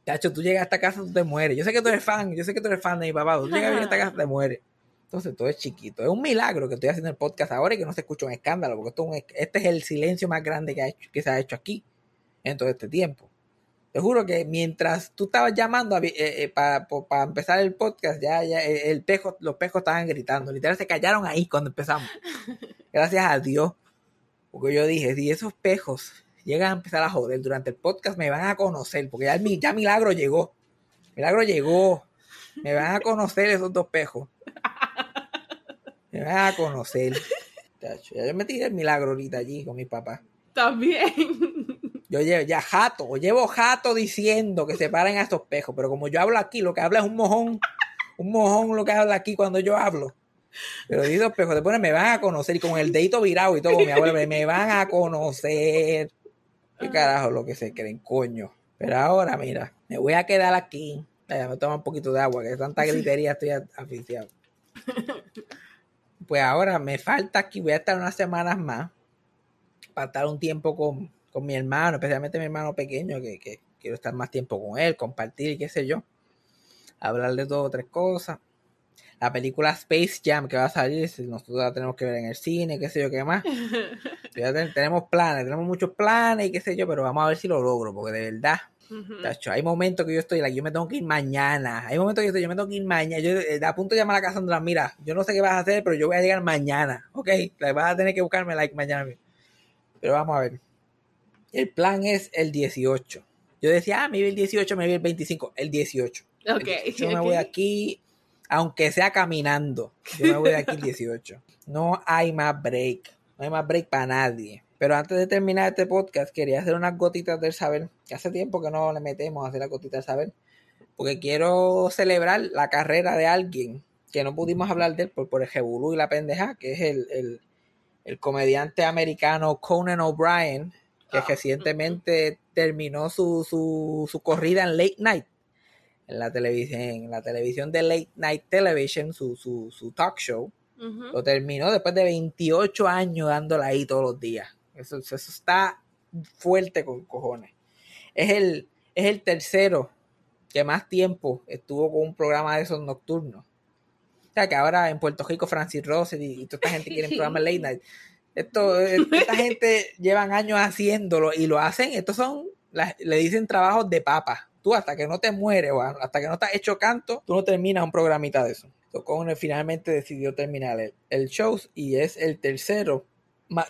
Tacho, tú llegas a esta casa, tú te mueres. Yo sé que tú eres fan, yo sé que tú eres fan de mi papá. Tú llegas a esta casa, te mueres. Entonces todo es chiquito. Es un milagro que estoy haciendo el podcast ahora y que no se escucha un escándalo, porque esto es un- este es el silencio más grande que, ha hecho- que se ha hecho aquí en todo este tiempo. Te juro que mientras tú estabas llamando para empezar el podcast, ya, ya eh, el pejo, los pejos estaban gritando. Literal se callaron ahí cuando empezamos. Gracias a Dios. Porque yo dije, si esos pejos llegan a empezar a joder durante el podcast, me van a conocer. Porque ya, ya Milagro llegó. Milagro llegó. Me van a conocer esos dos pejos. Me van a conocer. Ya yo me tiré el milagro ahorita allí con mi papá. También. Yo llevo ya jato, llevo jato diciendo que se paren a estos pejos, pero como yo hablo aquí, lo que habla es un mojón, un mojón lo que habla aquí cuando yo hablo. Pero di dos pejos, después me van a conocer y con el dedito virado y todo, mi abuela, me van a conocer. ¿Qué carajo lo que se creen, coño? Pero ahora, mira, me voy a quedar aquí. Ay, me toma un poquito de agua, que de tanta gritería estoy aficiado. Pues ahora me falta aquí, voy a estar unas semanas más para estar un tiempo con, con mi hermano, especialmente mi hermano pequeño, que, que quiero estar más tiempo con él, compartir y qué sé yo. Hablar de dos o tres cosas. La película Space Jam que va a salir, si nosotros la tenemos que ver en el cine, qué sé yo, qué más. Ya ten- tenemos planes, tenemos muchos planes y qué sé yo, pero vamos a ver si lo logro, porque de verdad, tacho, hay momentos que yo estoy, like, yo me tengo que ir mañana. Hay momentos que yo estoy, yo me tengo que ir mañana. Yo eh, a punto de llamar a Cassandra, mira, yo no sé qué vas a hacer, pero yo voy a llegar mañana, ¿ok? Like, vas a tener que buscarme like mañana. Pero vamos a ver. El plan es el 18. Yo decía, ah, me vi el 18, me vi el 25, el 18. Ok. Yo me voy aquí, aunque sea caminando, yo me voy de aquí el 18. No hay más break, no hay más break para nadie. Pero antes de terminar este podcast, quería hacer unas gotitas del saber, que hace tiempo que no le metemos a hacer las gotitas del saber, porque quiero celebrar la carrera de alguien que no pudimos hablar de él por, por el jebulú y la pendeja, que es el, el, el comediante americano Conan O'Brien, que Ah. recientemente terminó su, su, su corrida en Late Night en la televisión, en la televisión de Late Night Television, su, su, su talk show, lo terminó después de 28 años dándola ahí todos los días. Eso, eso está fuerte con cojones. Es el, es el tercero que más tiempo estuvo con un programa de esos nocturnos. O sea, que ahora en Puerto Rico Francis Rose y, y toda esta gente quiere programas late night. Esto, eh, esta gente llevan años haciéndolo y lo hacen. Estos son, le dicen trabajos de papa. Tú hasta que no te mueres o hasta que no estás hecho canto, tú no terminas un programita de eso. So, Conan finalmente decidió terminar el, el show y es el tercero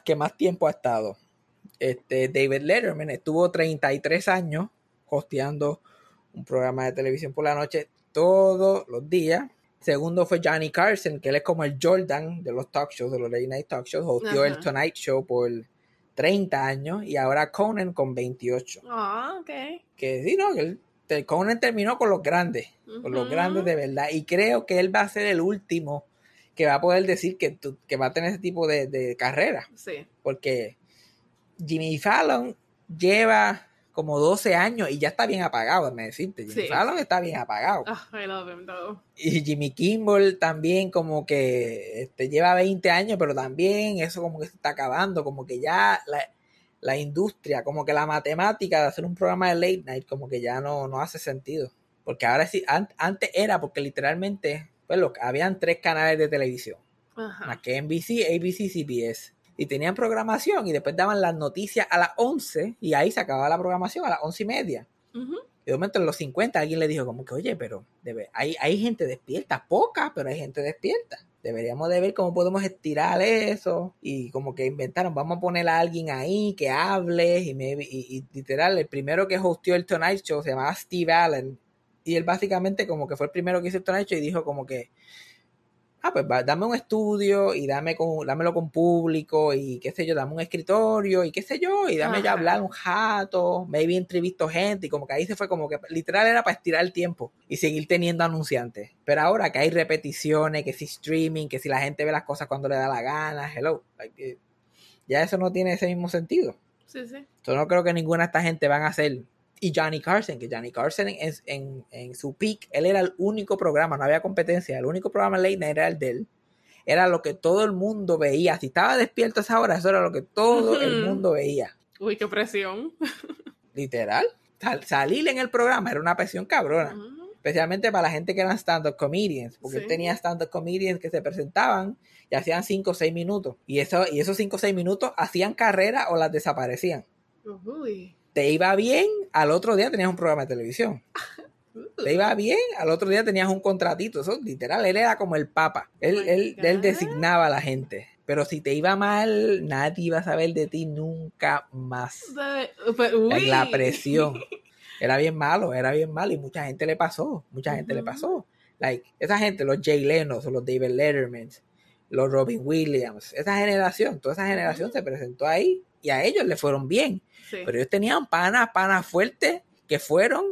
que más tiempo ha estado. Este, David Letterman estuvo 33 años hosteando un programa de televisión por la noche todos los días. Segundo fue Johnny Carson, que él es como el Jordan de los talk shows, de los late night talk shows. Hosteó Ajá. el Tonight Show por 30 años y ahora Conan con 28. Ah, ok. Que sí, no, que él- Conan terminó con los grandes, con los grandes de verdad. Y creo que él va a ser el último que va a poder decir que, tú- que va a tener ese tipo de, de carrera. Sí. Porque Jimmy Fallon lleva como 12 años y ya está bien apagado, me decirte. Jimmy Sí. Fallon está bien apagado. Ah, I love him though. Y Jimmy Kimball también como que este, lleva 20 años, pero también eso como que se está acabando, como que ya la, la industria, como que la matemática de hacer un programa de late night, como que ya no, no hace sentido. Porque ahora sí, an- antes era porque literalmente, pues lo, habían tres canales de televisión, más Ajá. que NBC, ABC, CBS. y tenían programación y después daban las noticias a las 11 y ahí se acababa la programación a las once y media. Y de momento en los 50 alguien le dijo como que, oye, pero debe, hay, hay gente despierta, poca, pero hay gente despierta. Deberíamos de ver cómo podemos estirar eso y como que inventaron, vamos a poner a alguien ahí que hable y, maybe- y, y literal, el primero que hostió el Tonight Show se llamaba Steve Allen y él básicamente como que fue el primero que hizo el Tonight Show y dijo como que, ah, pues va, dame un estudio y dame con, dámelo con público y qué sé yo, dame un escritorio y qué sé yo, y dame ya hablar un jato, maybe entrevisto gente y como que ahí se fue como que literal era para estirar el tiempo y seguir teniendo anunciantes. Pero ahora que hay repeticiones, que si streaming, que si la gente ve las cosas cuando le da la gana, hello, like, eh, ya eso no tiene ese mismo sentido. Sí, sí. Yo no creo que ninguna de esta gente van a hacer. Y Johnny Carson, que Johnny Carson en, en, en su peak, él era el único programa, no había competencia, el único programa late night era el de él. Era lo que todo el mundo veía. Si estaba despierto a esa hora, eso era lo que todo el mundo veía. Uy, qué presión. Literal. Sal- salir en el programa era una presión cabrona. Especialmente para la gente que eran stand-up comedians. Porque él Sí. tenía stand-up comedians que se presentaban y hacían 5 o 6 minutos. Y, eso, y esos 5 o 6 minutos hacían carrera o las desaparecían. Uy. Te iba bien, al otro día tenías un programa de televisión. Te iba bien, al otro día tenías un contratito. Eso, literal, él era como el papa. Él, Oh él, él designaba a la gente. Pero si te iba mal, nadie iba a saber de ti nunca más. Uy. La presión. Era bien malo, era bien malo. Y mucha gente le pasó. Mucha gente le pasó. Like, esa gente, los Jay Leno, los David Letterman, los Robin Williams, esa generación, toda esa generación se presentó ahí y a ellos le fueron bien. Sí. Pero ellos tenían panas, panas fuertes que fueron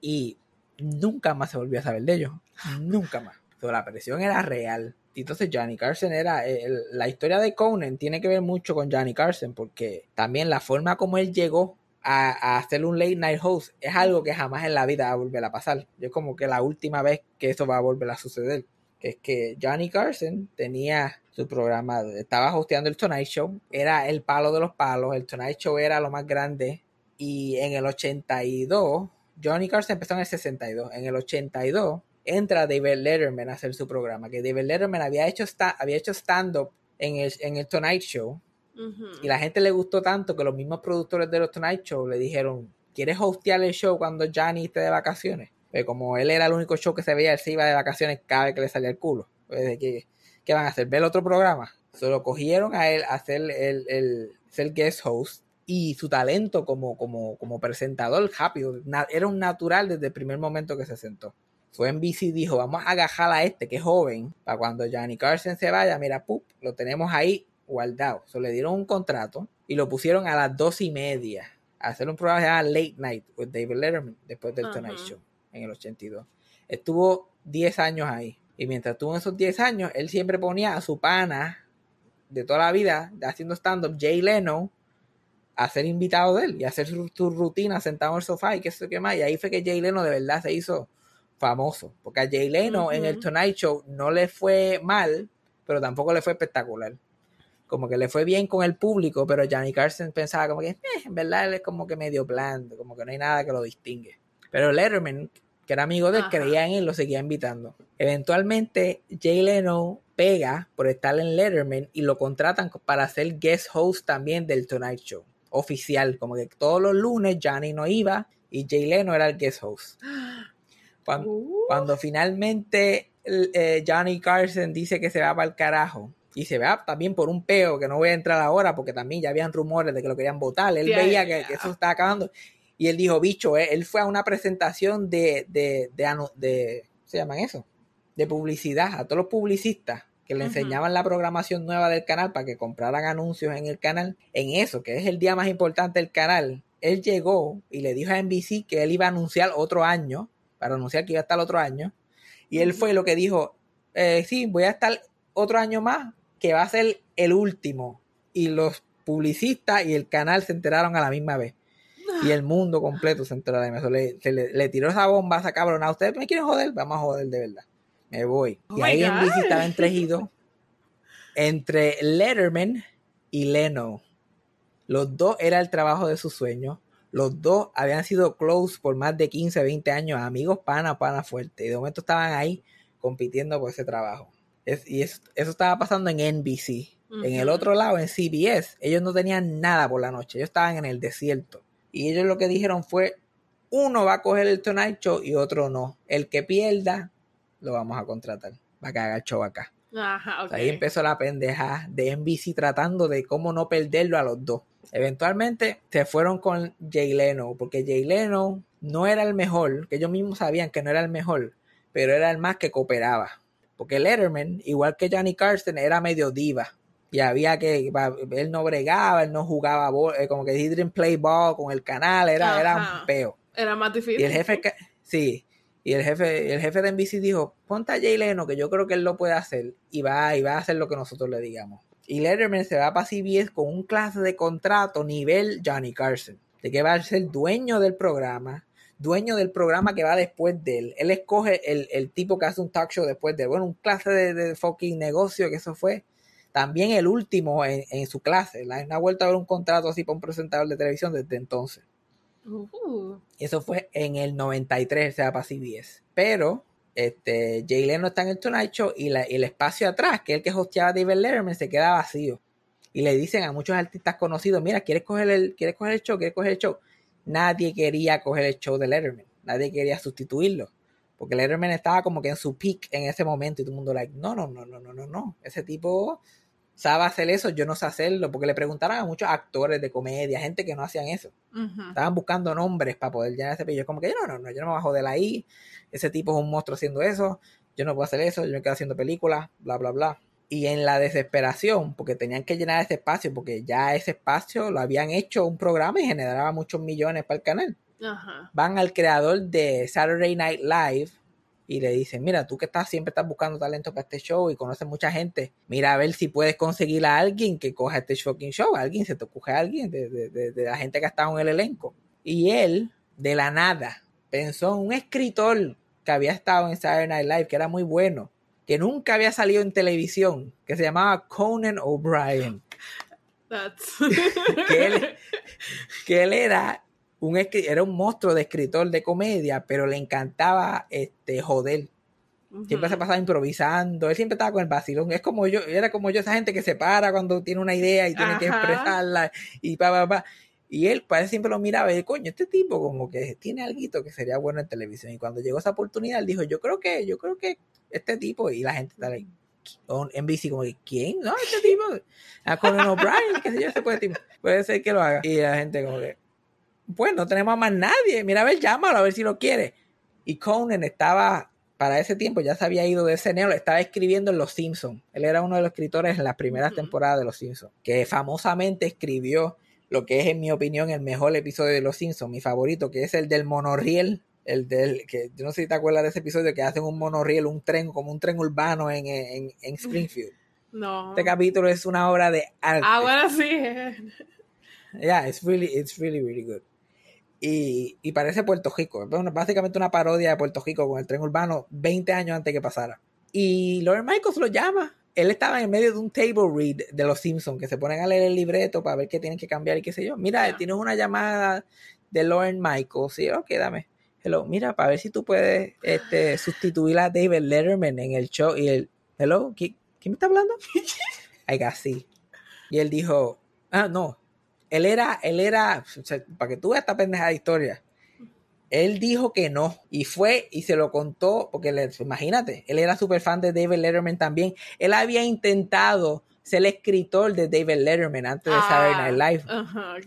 y nunca más se volvió a saber de ellos. Nunca más. Pero la presión era real. Y entonces Johnny Carson era. el- la historia de Conan tiene que ver mucho con Johnny Carson porque también la forma como él llegó a, a hacer un late night host es algo que jamás en la vida va a volver a pasar. Es como que la última vez que eso va a volver a suceder. Que es que Johnny Carson tenía su programa, estaba hosteando el Tonight Show, era el palo de los palos, el Tonight Show era lo más grande y en el 82, Johnny Carson empezó en el 62, en el 82 entra David Letterman a hacer su programa, que David Letterman había hecho, sta- había hecho stand-up en el, en el Tonight Show y la gente le gustó tanto que los mismos productores de los Tonight Show le dijeron, ¿quieres hostear el show cuando Johnny esté de vacaciones? Pues como él era el único show que se veía, él se iba de vacaciones cada vez que le salía el culo. Pues, ¿de ¿qué, qué van a hacer? ¿Ver otro programa? Se lo cogieron a él a hacer el, el, ser guest host y su talento como, como, como presentador rápido, era un natural desde el primer momento que se sentó. Fue en BC y dijo, vamos a agajar a este que es joven, para cuando Johnny Carson se vaya, mira, pup, lo tenemos ahí guardado. So, le dieron un contrato y lo pusieron a las dos y media a hacer un programa llamado Late Night with David Letterman después del Tonight. Show en el 82. Estuvo 10 años ahí. Y mientras estuvo en esos 10 años, él siempre ponía a su pana de toda la vida haciendo stand-up, Jay Leno, a ser invitado de él y a hacer su, su rutina sentado en el sofá y qué sé qué más. Y ahí fue que Jay Leno de verdad se hizo famoso. Porque a Jay Leno en el. Tonight Show no le fue mal, pero tampoco le fue espectacular. Como que le fue bien con el público, pero Johnny Carson pensaba como que, "Eh, en verdad él es como que medio blando, como que no hay nada que lo distingue. Pero Letterman, que era amigo de él, Ajá. creía en él, lo seguía invitando. Eventualmente, Jay Leno pega por estar en Letterman y lo contratan para ser guest host también del Tonight Show. Oficial, como que todos los lunes Johnny no iba y Jay Leno era el guest host. Cuando, Uh, cuando finalmente eh, Johnny Carson dice que se va para el carajo y se va también por un peo que no voy a entrar ahora porque también ya habían rumores de que lo querían votar. Él veía que, que eso estaba acabando y él dijo, bicho, eh, él fue a una presentación de, de, de, de- ¿se llaman eso? De publicidad a todos los publicistas que le enseñaban la programación nueva del canal para que compraran anuncios en el canal. En eso, que es el día más importante del canal, él llegó y le dijo a NBC que él iba a anunciar otro año, para anunciar que iba a estar otro año. Y él fue lo que dijo, eh, sí, voy a estar otro año más, que va a ser el último. Y los publicistas y el canal se enteraron a la misma vez. Y el mundo completo se enteró de eso. Le, se le, le tiró esa bomba a esa cabrona. ¿Ustedes me quieren joder? Vamos a joder de verdad. Me voy. Oh y ahí en God. bici estaba entregido entre Letterman y Leno. Los dos era el trabajo de sus sueños. Los dos habían sido close por más de 15, 20 años, amigos pana, pana fuerte. Y de momento estaban ahí compitiendo por ese trabajo. Es- y eso, eso estaba pasando en NBC. En el otro lado, en CBS, ellos no tenían nada por la noche. Ellos estaban en el desierto. Y ellos lo que dijeron fue, uno va a coger el Tonight Show y otro no. El que pierda, lo vamos a contratar. Va a cagar el show acá. Ajá. Ahí empezó la pendeja de NBC tratando de cómo no perderlo a los dos. Eventualmente se fueron con Jay Leno, porque Jay Leno no era el mejor, que ellos mismos sabían que no era el mejor, pero era el más que cooperaba. Porque Letterman, igual que Johnny Carson, era medio diva. Y había que, él no bregaba, él no jugaba, bol- eh, como que he didn't play ball con el canal, era, era un peo. Era más difícil. Y el jefe, sí, y el jefe, el jefe de NBC dijo, ponte a Jay Leno, que yo creo que él lo puede hacer, y va, y va a hacer lo que nosotros le digamos. Y Letterman se va para CBS con un clase de contrato nivel Johnny Carson, de que va a ser dueño del programa, dueño del programa que va después de él. Él escoge el, el tipo que hace un talk show después de él. Bueno, un clase de, de fucking negocio que eso fue. También el último en, en su clase. La, no ha vuelto a ver un contrato así para un presentador de televisión desde entonces. Uh, Eso fue en el 93, se va para CBS. Pero este, Jay Leno está en el Tonight Show y la- el espacio atrás, que es el que hosteaba a David Letterman, se queda vacío. Y le dicen a muchos artistas conocidos, mira, ¿quieres coger el, ¿quieres coger el show? ¿Quieres coger el show? Nadie quería coger el show de Letterman. Nadie quería sustituirlo. Porque Letterman estaba como que en su peak en ese momento y todo el mundo like, no, no, no, no, no, no, no. Ese tipo sabe hacer eso, yo no sé hacerlo. Porque le preguntaron a muchos actores de comedia, gente que no hacían eso estaban buscando nombres para poder llenar ese pillo. Como que no, no, no, yo no me bajo de ahí. Ese tipo es un monstruo haciendo eso. Yo no puedo hacer eso. Yo me quedo haciendo películas, bla, bla, bla. Y en la desesperación, porque tenían que llenar ese espacio, porque ya ese espacio lo habían hecho un programa y generaba muchos millones para el canal. Ajá. Van al creador de Saturday Night Live y le dicen, mira, tú que estás siempre estás buscando talento para este show y conoces mucha gente, mira a ver si puedes conseguir a alguien que coja este fucking show, alguien, se te ocurre a alguien de, de- de- de la gente que ha estado en el elenco. Y él, de la nada, pensó en un escritor que había estado en Saturday Night Live, que era muy bueno, que nunca había salido en televisión, que se llamaba Conan O'Brien That's... que él, que él era un era un monstruo de escritor de comedia, pero le encantaba este joder. Siempre se pasaba improvisando, él siempre estaba con el vacilón. Es como yo, era como yo, esa gente que se para cuando tiene una idea y tiene que Ajá. expresarla y pa, pa, pa. Y él pues, siempre lo miraba y dice, coño, este tipo como que tiene algo que sería bueno en televisión. Y cuando llegó esa oportunidad, él dijo, yo creo que, yo creo que este tipo, y la gente está ahí, en NBC como que, ¿quién? No, este tipo, a Conan O'Brien, qué sé yo, ese puede, puede ser que lo haga. Y la gente como que, pues no tenemos a más nadie, mira a ver, llámalo a ver si lo quiere. Y Conan estaba, para ese tiempo ya se había ido de ese neo, estaba escribiendo en Los Simpsons. Él era uno de los escritores en las primeras Ujú. temporadas de Los Simpsons, que famosamente escribió lo que es, en mi opinión, el mejor episodio de Los Simpsons, mi favorito, que es el del monorriel. El del, que yo no sé si te acuerdas de ese episodio que hacen un monorriel, un tren, como un tren urbano en, en, en Springfield. No. Este capítulo es una obra de arte. Ah, bueno, sí. Yeah, it's really, it's really, really good. Y, y parece Puerto Rico. Es una- básicamente una parodia de Puerto Rico con el tren urbano 20 años antes que pasara. Y Lauren Michaels lo llama. Él estaba en medio de un table read de los Simpsons, que se ponen a leer el libreto para ver qué tienen que cambiar y qué sé yo. Mira, Ya. tienes una llamada de Lauren Michaels. Sí, ok, dame. Hello, mira, para ver si tú puedes este, sustituir a David Letterman en el show. Y él, hello, ¿qui- ¿quién me está hablando? Ay, así. Y él dijo, ah, no, él era, él era, o sea, para que tú veas esta pendeja de historia, él dijo que no y fue y se lo contó, porque le, imagínate, él era súper fan de David Letterman también. Él había intentado ser escritor de David Letterman antes de Saturday Night Live,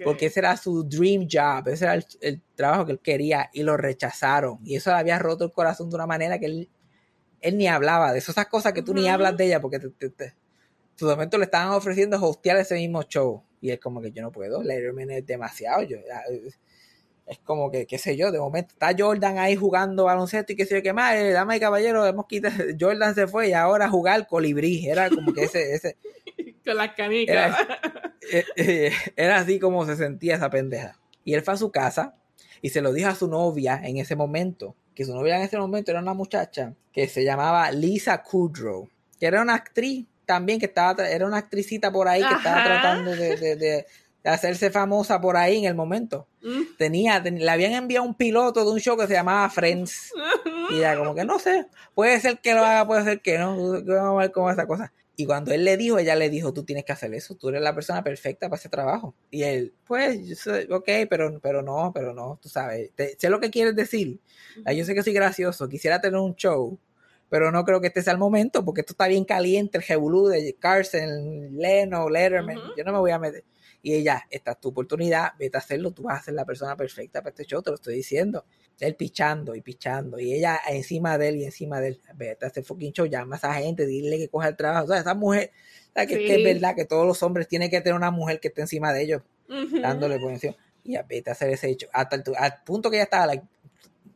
porque ese era su dream job, ese era el, el trabajo que él quería y lo rechazaron. Y eso le había roto el corazón de una manera que él, él ni hablaba de eso, esas cosas que tú ni hablas de ella porque te, te, te- su momento le estaban ofreciendo hostear ese mismo show. Y él como que yo no puedo, Letterman es demasiado. Yo, es- es como que, qué sé yo, de momento está Jordan ahí jugando baloncesto y qué sé yo qué más, eh, dama y caballero, hemos quitado, Jordan se fue y ahora jugar colibrí. Era como que ese, ese, Con las canicas. eh, eh, era así como se sentía esa pendeja. Y él fue a su casa y se lo dijo a su novia en ese momento, que su novia en ese momento era una muchacha que se llamaba Lisa Kudrow, que era una actriz también, que estaba, era una actricita por ahí que estaba Ajá. tratando de, de- de- de hacerse famosa por ahí en el momento. Mm. Tenía, ten- le habían enviado un piloto de un show que se llamaba Friends. Y era como que no sé, puede ser que lo haga, puede ser que no, vamos a ver cómo es esa cosa. Y cuando él le dijo, ella le dijo, tú tienes que hacer eso, tú eres la persona perfecta para ese trabajo. Y él, pues, yo soy, ok, pero, pero no, pero no, tú sabes, te- sé lo que quieres decir. Yo sé que soy gracioso, quisiera tener un show, pero no creo que este sea el momento, porque esto está bien caliente, el revolú de Carson, Leno, Letterman, yo no me voy a meter. Y ella, esta es tu oportunidad, vete a hacerlo, tú vas a ser la persona perfecta para este show, te lo estoy diciendo. Él pichando y pichando, y ella encima de él y encima de él, vete a hacer fucking show, llama a esa gente, dile que coja el trabajo. O sea, esa mujer, o sea, que, es verdad que todos los hombres tienen que tener una mujer que esté encima de ellos, dándole encima. Y ya, vete a hacer ese hecho. Hasta el, al punto que ella estaba, like,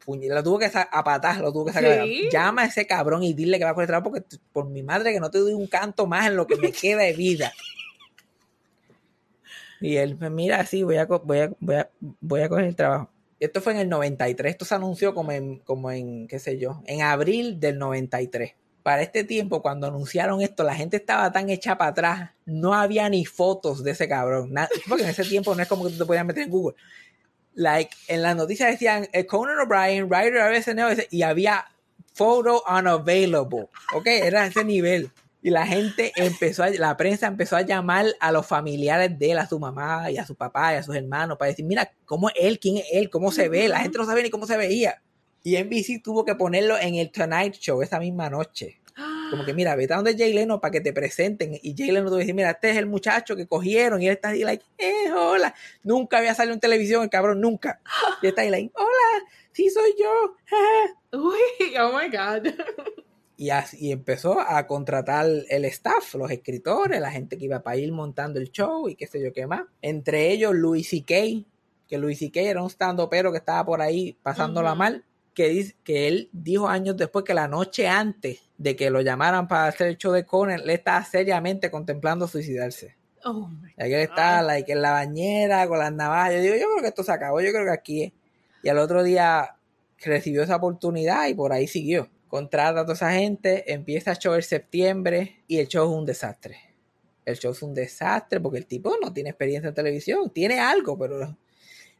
puñe- lo tuvo que sa- a patas, lo tuvo que sacar. Sí. Llama a ese cabrón y dile que va a coger trabajo porque por mi madre que no te doy un canto más en lo que me queda de vida. Y él, pues mira, sí, voy a, voy a, voy a, voy a coger el trabajo. Esto fue en el 93, esto se anunció como en, como en, qué sé yo, en abril del 93. Para este tiempo, cuando anunciaron esto, la gente estaba tan hecha para atrás, no había ni fotos de ese cabrón. Na- porque en ese tiempo no es como que tú te podías meter en Google. Like, en las noticias decían eh, Conan O'Brien, writer of SNL, y había photo unavailable. Ok, era ese nivel. Y la gente empezó, a, la prensa empezó a llamar a los familiares de él, a su mamá y a su papá y a sus hermanos para decir, mira, ¿cómo es él? ¿Quién es él? ¿Cómo se ve? La gente no sabía ni cómo se veía. Y NBC tuvo que ponerlo en el Tonight Show esa misma noche. Como que, mira, vete a donde Jay Leno para que te presenten. Y Jay Leno que decir, mira, este es el muchacho que cogieron. Y él está ahí, like, eh, hola. Nunca había salido en televisión, el cabrón, nunca. Y está ahí, like, hola, sí soy yo. Uy, oh my God. Y, así, y empezó a contratar el staff, los escritores, la gente que iba para ir montando el show y qué sé yo qué más. Entre ellos Louis C.K., que Louis C.K. era un stand pero que estaba por ahí pasándola mal, que, dice, que él dijo años después que la noche antes de que lo llamaran para hacer el show de Conan, él estaba seriamente contemplando suicidarse. Oh él está like, en la bañera con las navajas. Yo digo, yo creo que esto se acabó, yo creo que aquí es. Y al otro día recibió esa oportunidad y por ahí siguió. Contrata a toda esa gente, empieza el show en septiembre y el show es un desastre. El show es un desastre porque el tipo no tiene experiencia en televisión, tiene algo, pero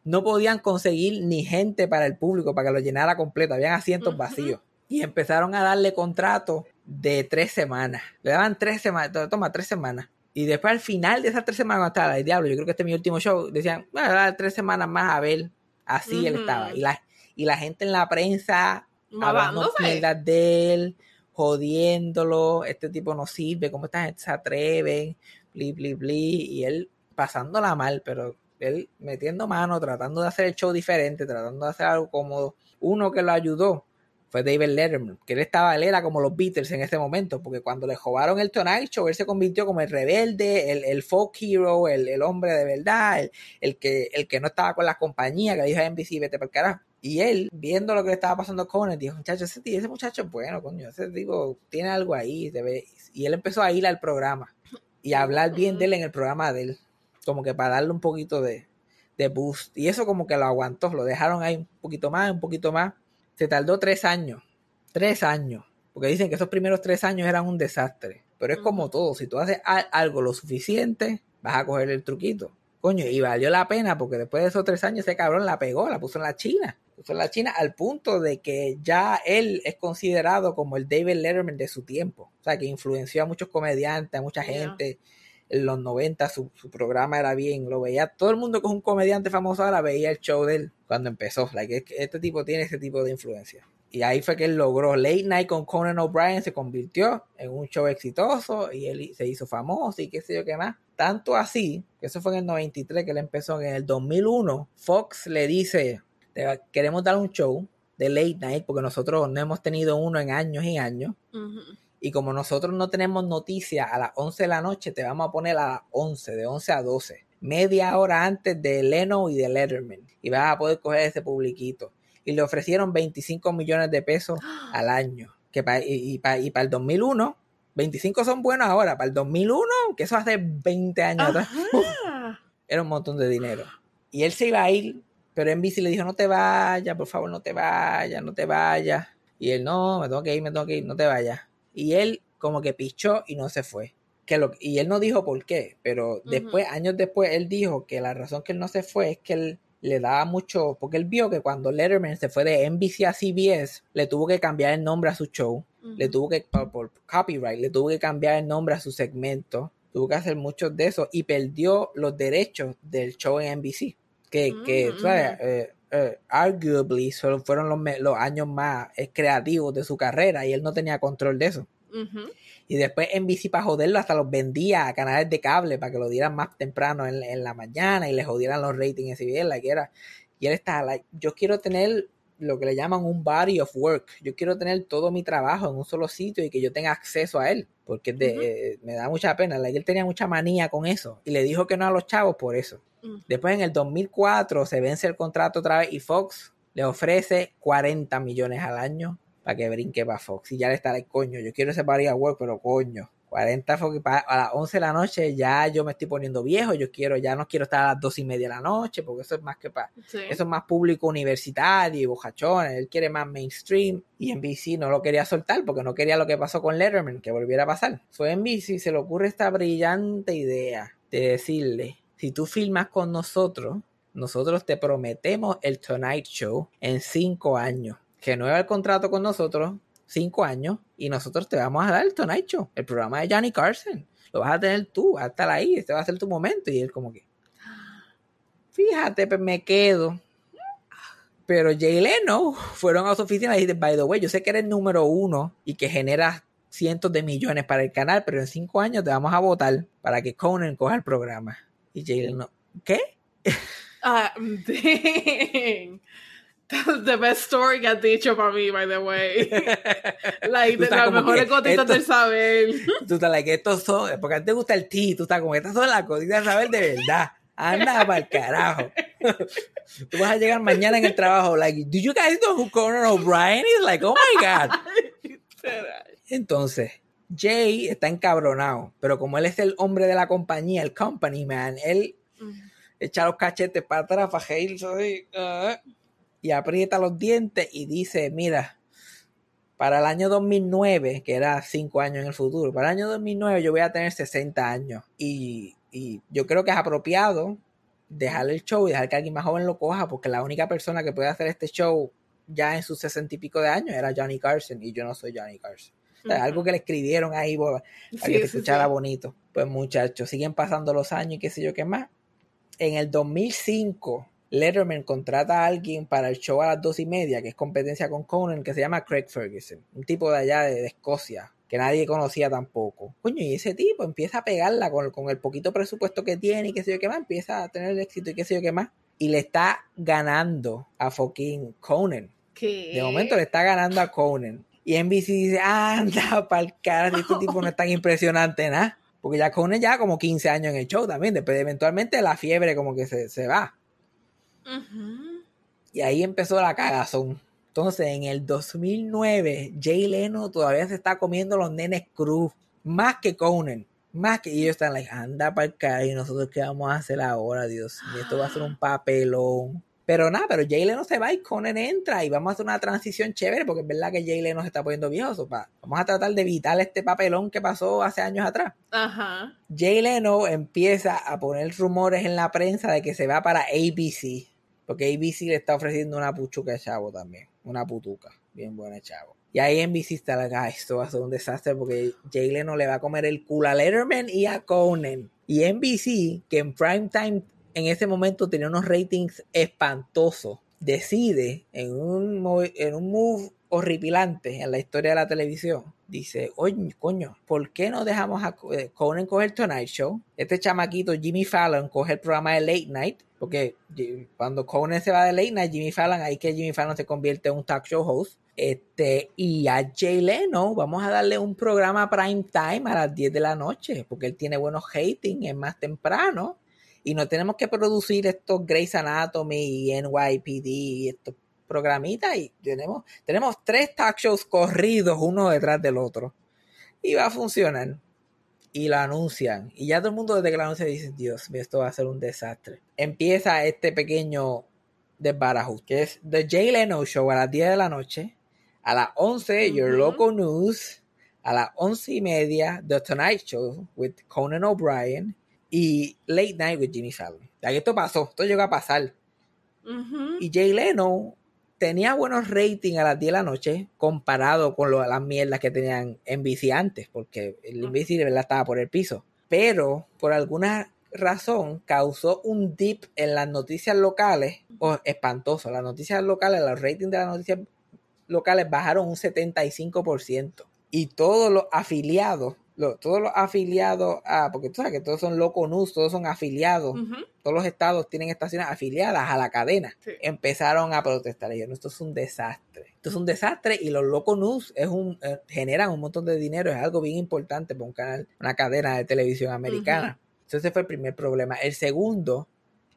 no podían conseguir ni gente para el público para que lo llenara completo, habían asientos vacíos. Y empezaron a darle contrato de tres semanas. Le daban tres semanas, toma, tres semanas. Y después al final de esas tres semanas, cuando estaba, el diablo, yo creo que este es mi último show, decían, bueno, dar tres semanas más a ver. Así él estaba. Y la, y la gente en la prensa hablando mierdas de él, jodiéndolo, este tipo no sirve, cómo esta gente se atreve, bli, bli, bli, y él pasándola mal, pero él metiendo mano, tratando de hacer el show diferente, tratando de hacer algo cómodo. Uno que lo ayudó fue David Letterman, que él estaba, él era como los Beatles en ese momento, porque cuando le robaron el Tonight Show, él se convirtió como el rebelde, el, el folk hero, el, el hombre de verdad, el, el que, el que no estaba con la compañía, que dijo a NBC, vete para el carajo. Y él, viendo lo que le estaba pasando a Conan, dijo, muchacho, ese, tío- ese muchacho es bueno, coño, ese tipo tiene algo ahí. se ve". Y él empezó a ir al programa y a hablar bien de él en el programa de él, como que para darle un poquito de, de boost. Y eso como que lo aguantó, lo dejaron ahí un poquito más, un poquito más. Se tardó tres años, tres años, porque dicen que esos primeros tres años eran un desastre. Pero es como todo, si tú haces algo lo suficiente, vas a coger el truquito. Coño, y valió la pena porque después de esos tres años ese cabrón la pegó, la puso en la China. Puso en la China al punto de que ya él es considerado como el David Letterman de su tiempo. O sea, que influenció a muchos comediantes, a mucha Yeah. En los 90 su, su programa era bien, lo veía. Todo el mundo que un comediante famoso ahora veía el show de él cuando empezó. Like, este tipo tiene ese tipo de influencia. Y ahí fue que él logró. Late Night con Conan O'Brien se convirtió en un show exitoso y él se hizo famoso y qué sé yo qué más. Tanto así, que eso fue en el 93 que él empezó. En el 2001, Fox le dice, "Te- queremos dar un show de Late Night porque nosotros no hemos tenido uno en años y años. Ujú. Y como nosotros no tenemos noticias a las 11 de la noche, te vamos a poner a las 11, de 11 a 12. Media hora antes de Leno y de Letterman. Y vas a poder coger ese publiquito. Y le ofrecieron 25 millones de pesos al año. Que pa- y, para el 2001, 25 son buenos ahora. Para el 2001, que eso hace 20 años atrás, era un montón de dinero. Y él se iba a ir, pero NBC le dijo, no te vayas, por favor, no te vayas, no te vayas. Y él, no, me tengo que ir, me tengo que ir, no te vayas. Y él como que pichó y no se fue. Que lo, y él no dijo por qué, pero después, años después, él dijo que la razón que él no se fue es que él le daba mucho, porque él vio que cuando Letterman se fue de NBC a CBS, le tuvo que cambiar el nombre a su show le tuvo que, por, por copyright, le tuvo que cambiar el nombre a su segmento, tuvo que hacer muchos de esos y perdió los derechos del show en NBC, que, que Mm, ¿sabes? Eh, eh, arguably solo fueron los, los años más eh, creativos de su carrera y él no tenía control de eso. Y después NBC para joderlo hasta los vendía a canales de cable para que lo dieran más temprano en, en la mañana y le jodieran los ratings y bien, like, era. Y él estaba like, yo quiero tener lo que le llaman un body of work. Yo quiero tener todo mi trabajo en un solo sitio y que yo tenga acceso a él. Porque eh, me da mucha pena. like, él tenía mucha manía con eso. Y le dijo que no a los chavos por eso. Después en el 2004 se vence el contrato otra vez y Fox le ofrece 40 millones al año para que brinque para Fox. Y ya le está like, coño, yo quiero ese of work, pero coño. 40 Fox, a las 11 de la noche ya yo me estoy poniendo viejo, yo quiero, ya no quiero estar a las 2 y media de la noche, porque eso es más que para, Sí. eso es más público universitario y bojachones, él quiere más mainstream y NBC no lo quería soltar porque no quería lo que pasó con Letterman, que volviera a pasar. Fue NBC, se le ocurre esta brillante idea de decirle, si tú filmas con nosotros, nosotros te prometemos el Tonight Show en 5 años. Renueva el contrato con nosotros, 5 años, y nosotros te vamos a dar el Tonight Show, el programa de Johnny Carson. Lo vas a tener tú, vas a estar ahí, este va a ser tu momento. Y él como que, fíjate, pues me quedo. Pero Jay Leno fueron a su oficina y dijeron, by the way, yo sé que eres número uno y que generas cientos de millones para el canal, pero en cinco años te vamos a votar para que Conan coja el programa. Y Jay Leno, ¿qué? Ah, dang. That's the best story que has dicho para mí, by the way. Like, de las mejores gotitas del saber. Tú estás like, estos son, porque a ti te gusta el ti, tú estás como, estas son las cositas de saber de verdad. Anda para el carajo. Tú vas a llegar mañana en el trabajo, like, do you guys know who Conan O'Brien is? Like, oh my God. Entonces, Jay está encabronado, pero como él es el hombre de la compañía, el company man, él echa los cachetes para atrás para así, ah, y aprieta los dientes y dice, mira, para el año 2009, que era cinco años en el futuro, para el año 2009 yo voy a tener 60 años y, y yo creo que es apropiado dejar el show y dejar que alguien más joven lo coja, porque la única persona que puede hacer este show ya en sus sesenta y pico de años era Johnny Carson y yo no soy Johnny Carson. Algo que le escribieron ahí para Sí, que se sí, escuchara sí. bonito. Pues muchachos, siguen pasando los años y qué sé yo qué más. En el 2005, Letterman contrata a alguien para el show a las dos y media, que es competencia con Conan, que se llama Craig Ferguson, un tipo de allá de, de Escocia, que nadie conocía tampoco. Coño, y ese tipo empieza a pegarla con, con el poquito presupuesto que tiene y qué sé yo qué más, empieza a tener éxito y qué sé yo qué más. Y le está ganando a fucking Conan. ¿Qué? De momento le está ganando a Conan. Y NBC dice, anda pa'l cara, si este tipo no es tan impresionante, nada. Porque ya Conan ya como 15 años en el show también. Después eventualmente la fiebre como que se, se va. Y ahí empezó la cagazón. Entonces, en el 2009, Jay Leno todavía se está comiendo los nenes cruz. Más que Conan. Más que y ellos están like, anda para el cara. Y nosotros, ¿qué vamos a hacer ahora? Dios mío, esto va a ser un papelón. Pero nada, pero Jay Leno se va y Conan entra. Y vamos a hacer una transición chévere. Porque es verdad que Jay Leno se está poniendo viejo. vamos a tratar de evitar este papelón que pasó hace años atrás. Ajá. Jay Leno empieza a poner rumores en la prensa de que se va para ABC. Porque ABC le está ofreciendo una puchuca de chavo también. Una putuca. Bien buena chavo. Y ahí NBC está like, "Ah, esto va a ser un desastre porque Jay Leno le va a comer el culo a Letterman y a Conan. Y NBC, que en prime time en ese momento tenía unos ratings espantosos, decide en un, en un move horripilante en la historia de la televisión. Dice, oye, coño, ¿por qué no dejamos a eh, Conan coger Tonight Show? Este chamaquito Jimmy Fallon coge el programa de Late Night, porque cuando Conan se va de Late Night, Jimmy Fallon, ahí que Jimmy Fallon se convierte en un talk show host. Este, y a Jay Leno vamos a darle un programa prime time a las 10 de la noche, porque él tiene buenos ratings, es más temprano, y no tenemos que producir estos Grey's Anatomy y NYPD y estos programitas, y tenemos, tenemos tres talk shows corridos uno detrás del otro, y va a funcionar. Y lo anuncian, y ya todo el mundo desde que lo anuncian dice, Dios esto va a ser un desastre. Empieza este pequeño desbarajuste, que es The Jay Leno Show a las 10 de la noche, a las 11 Your. Local News, a las 11 y media The Tonight Show with Conan O'Brien y Late Night with Jimmy Fallon. Esto pasó, esto llegó a pasar. Y Jay Leno tenía buenos ratings a las 10 de la noche comparado con lo- las mierdas que tenían NBC antes, porque el NBC de verdad estaba por el piso. Pero por alguna razón causó un dip en las noticias locales, o espantoso. Las noticias locales, los ratings de las noticias locales bajaron un 75%. Y todos los afiliados, todos los afiliados, a, porque tú sabes que todos son Loco News, todos son afiliados todos los estados tienen estaciones afiliadas a la cadena. Sí. Empezaron a protestar. Y dijeron, esto es un desastre. Esto es un desastre y los Loco News es un, eh, generan un montón de dinero. Es algo bien importante para un canal, una cadena de televisión americana. Entonces ese fue el primer problema. El segundo,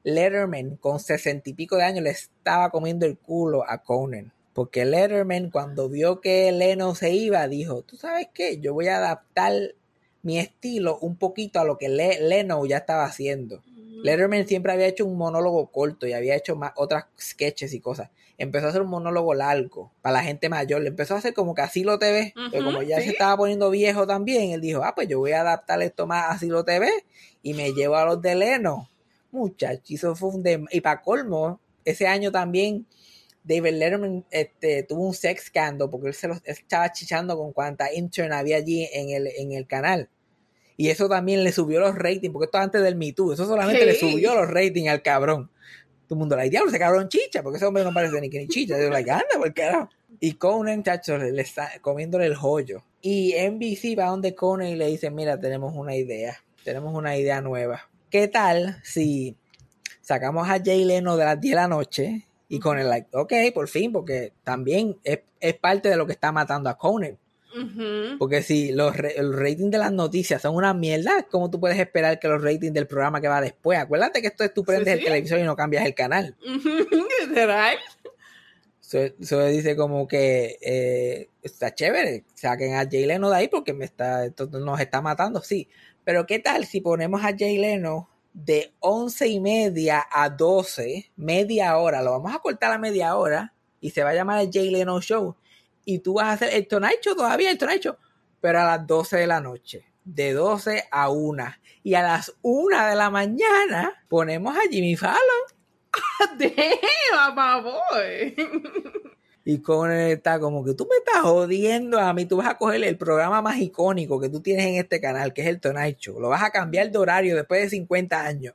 Letterman con sesenta y pico de años le estaba comiendo el culo a Conan. Porque Letterman cuando vio que Leno se iba dijo, tú sabes qué, yo voy a adaptar mi estilo un poquito a lo que Le- Leno ya estaba haciendo. Letterman siempre había hecho un monólogo corto y había hecho más otras sketches y cosas. Empezó a hacer un monólogo largo para la gente mayor. Le empezó a hacer como que así lo TV. pero Ujú, como ya sí. se estaba poniendo viejo también, él dijo, ah, pues yo voy a adaptar esto más a así lo TV y me llevo a los de Leno. Muchachos, eso fue un dem- Y para colmo, ese año también David Letterman este, tuvo un sex scandal porque él se lo él estaba chichando con cuánta intern había allí en el, en el canal. Y eso también le subió los ratings, porque esto antes del Me Too, eso solamente le subió los ratings al cabrón. Todo el mundo, like, diablo, ese cabrón chicha, porque ese hombre no parece ni que ni chicha. Yo, like, anda, por carajo. Y Conan, chacho, le, le está comiéndole el joyo. Y NBC va donde Conan y le dice, mira, tenemos una idea, tenemos una idea nueva. ¿Qué tal si sacamos a Jay Leno de las 10 de la noche y con el like, ok, por fin, porque también es, es parte de lo que está matando a Conan. Ujú. Porque si los ra- el rating de las noticias son una mierda, ¿cómo tú puedes esperar que los ratings del programa que va después? Acuérdate que esto es tú prendes Sí, el sí. televisor y no cambias el canal. Eso dice como que eh, está chévere, saquen a Jay Leno de ahí porque me está, esto nos está matando, sí. Pero ¿qué tal si ponemos a Jay Leno de once y media a 12, media hora, lo vamos a cortar a media hora y se va a llamar el Jay Leno Show y tú vas a hacer el Tonight Show todavía, el Tonight Show, pero a las 12 de la noche, de 12 a 1 y a las 1 de la mañana ponemos a Jimmy Fallon Damn, my boy. Y Conan está como que tú me estás jodiendo a mí, tú vas a coger el programa más icónico que tú tienes en este canal, que es el Tonight Show, lo vas a cambiar de horario después de 50 años.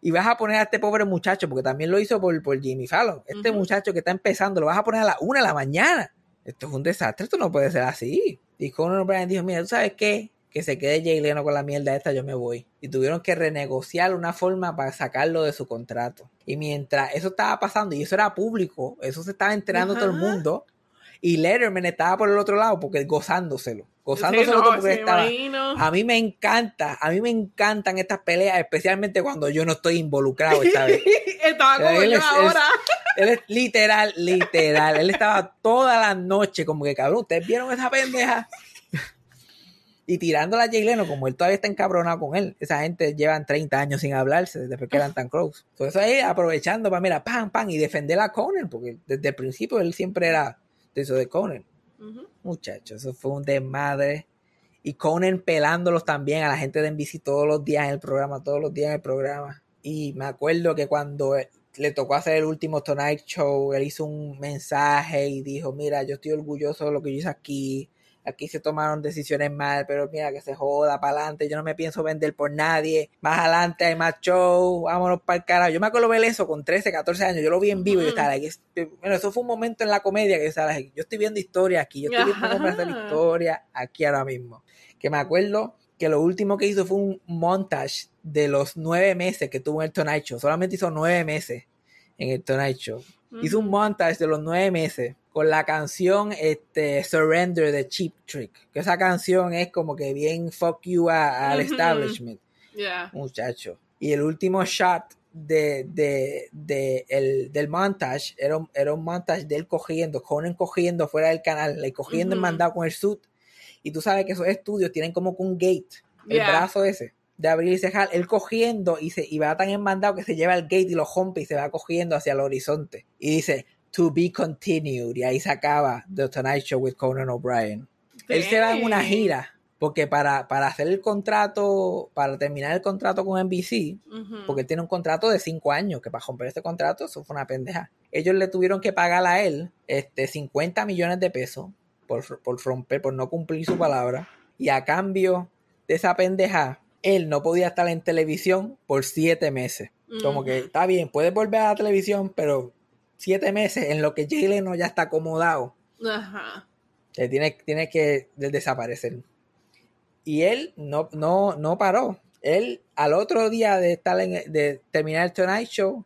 Y vas a poner a este pobre muchacho, porque también lo hizo por, por Jimmy Fallon, este muchacho que está empezando, lo vas a poner a la una de la mañana. Esto es un desastre, esto no puede ser así. Y Conan O'Brien dijo, mira, ¿tú sabes qué? Que se quede Jay Leno con la mierda esta, yo me voy. Y tuvieron que renegociar una forma para sacarlo de su contrato. Y mientras eso estaba pasando, y eso era público, eso se estaba enterando todo el mundo, y Letterman estaba por el otro lado, porque gozándoselo. Gozándoselo Sí, no, porque estaba... A mí me encanta, a mí me encantan estas peleas, especialmente cuando yo no estoy involucrado esta vez. Estaba como Él yo es- ahora. Él es literal, literal. Él estaba toda la noche como que, cabrón, ¿ustedes vieron esa pendeja? Y tirándola a Jay Leno, como él todavía está encabronado con él. Esa gente llevan 30 años sin hablarse desde que eran tan close. Eso ahí aprovechando para, mira, pam, pam, y defender a Conan, porque desde el principio él siempre era de eso de Conan. Muchachos, eso fue un desmadre. Y Conan pelándolos también a la gente de NBC todos los días en el programa, todos los días en el programa. Y me acuerdo que cuando él- le tocó hacer el último Tonight Show, él hizo un mensaje y dijo, mira, yo estoy orgulloso de lo que yo hice aquí. Aquí se tomaron decisiones mal, pero mira que se joda para adelante. Yo no me pienso vender por nadie. Más adelante hay más show. Vámonos para el carajo. Yo me acuerdo ver eso con 13, 14 años. Yo lo vi en vivo y yo estaba like, es- bueno, eso fue un momento en la comedia que yo estaba like, yo estoy viendo historia aquí. Yo estoy viendo cómo hacer historia aquí ahora mismo. Que me acuerdo que lo último que hizo fue un montage de los nueve meses que tuvo en el Tonight Show. Solamente hizo nueve meses en el Tonight Show. Hizo un montage de los nueve meses con la canción este, Surrender de Cheap Trick. Que esa canción es como que bien fuck you al establishment, Yeah. muchacho. Y el último shot de, de, de el, del montage era un, era un montage de él cogiendo, Conan cogiendo fuera del canal, le cogiendo el Ujú. mandado con el suit. Y tú sabes que esos estudios tienen como que un gate, el Yeah. brazo ese de abrir y cerrar, él cogiendo y, se, y va tan enmandado que se lleva el gate y lo rompe y se va cogiendo hacia el horizonte. Y dice, to be continued. Y ahí se acaba The Tonight Show with Conan O'Brien. Él se va en una gira Porque para, para hacer el contrato, para terminar el contrato con NBC, porque él tiene un contrato de cinco años, que para romper este contrato, eso fue una pendeja. Ellos le tuvieron que pagar a él este, 50 millones de pesos por, por romper, por no cumplir su palabra. Y a cambio de esa pendeja, él no podía estar en televisión por siete meses. Como que está bien, puedes volver a la televisión, pero siete meses en lo que Jay Leno ya está acomodado, Ajá. tiene, tiene que de- desaparecer. Y él no, no, no paró. Él, al otro día de, estar en- de terminar el Tonight Show,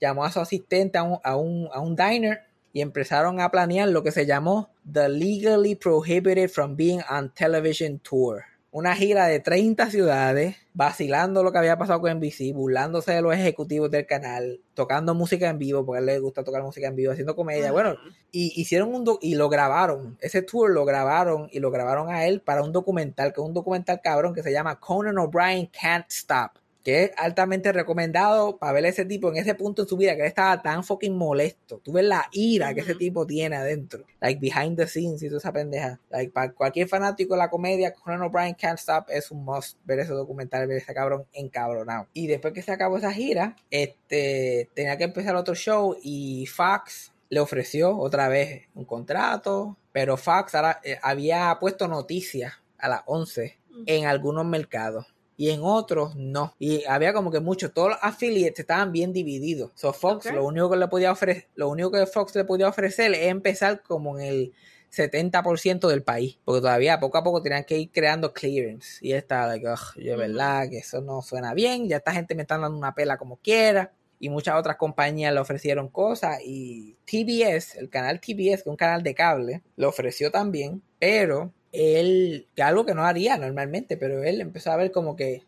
llamó a su asistente a un, a, un, a un diner y empezaron a planear lo que se llamó The Legally Prohibited from Being on Television Tour. Una gira de 30 ciudades, vacilando lo que había pasado con NBC, burlándose de los ejecutivos del canal, tocando música en vivo, porque a él le gusta tocar música en vivo, haciendo comedia. Bueno, y hicieron un do- y lo grabaron. Ese tour lo grabaron y lo grabaron a él para un documental, que es un documental cabrón que se llama Conan O'Brien Can't Stop. Que es altamente recomendado para ver a ese tipo en ese punto en su vida que él estaba tan fucking molesto. Tú ves la ira que ese tipo tiene adentro. Like behind the scenes y toda esa pendeja. Like para cualquier fanático de la comedia, Conan O'Brien Can't Stop es un must ver ese documental, ver ese cabrón encabronado. Y después que se acabó esa gira, este tenía que empezar otro show y Fox le ofreció otra vez un contrato, pero Fox ahora, eh, había puesto noticias a las 11 en algunos mercados y en otros no. Y había como que muchos, todos los affiliates estaban bien divididos. So Fox lo único que le podía ofrecer, lo único que Fox le podía ofrecer es empezar como en el 70% del país, porque todavía poco a poco tenían que ir creando clearance. Y estaba like, "Ugh, yo verdad que eso no suena bien, ya esta gente me está dando una pela como quiera y muchas otras compañías le ofrecieron cosas y TBS, el canal TBS, que es un canal de cable, le ofreció también, pero él, que algo que no haría normalmente, pero él empezó a ver como que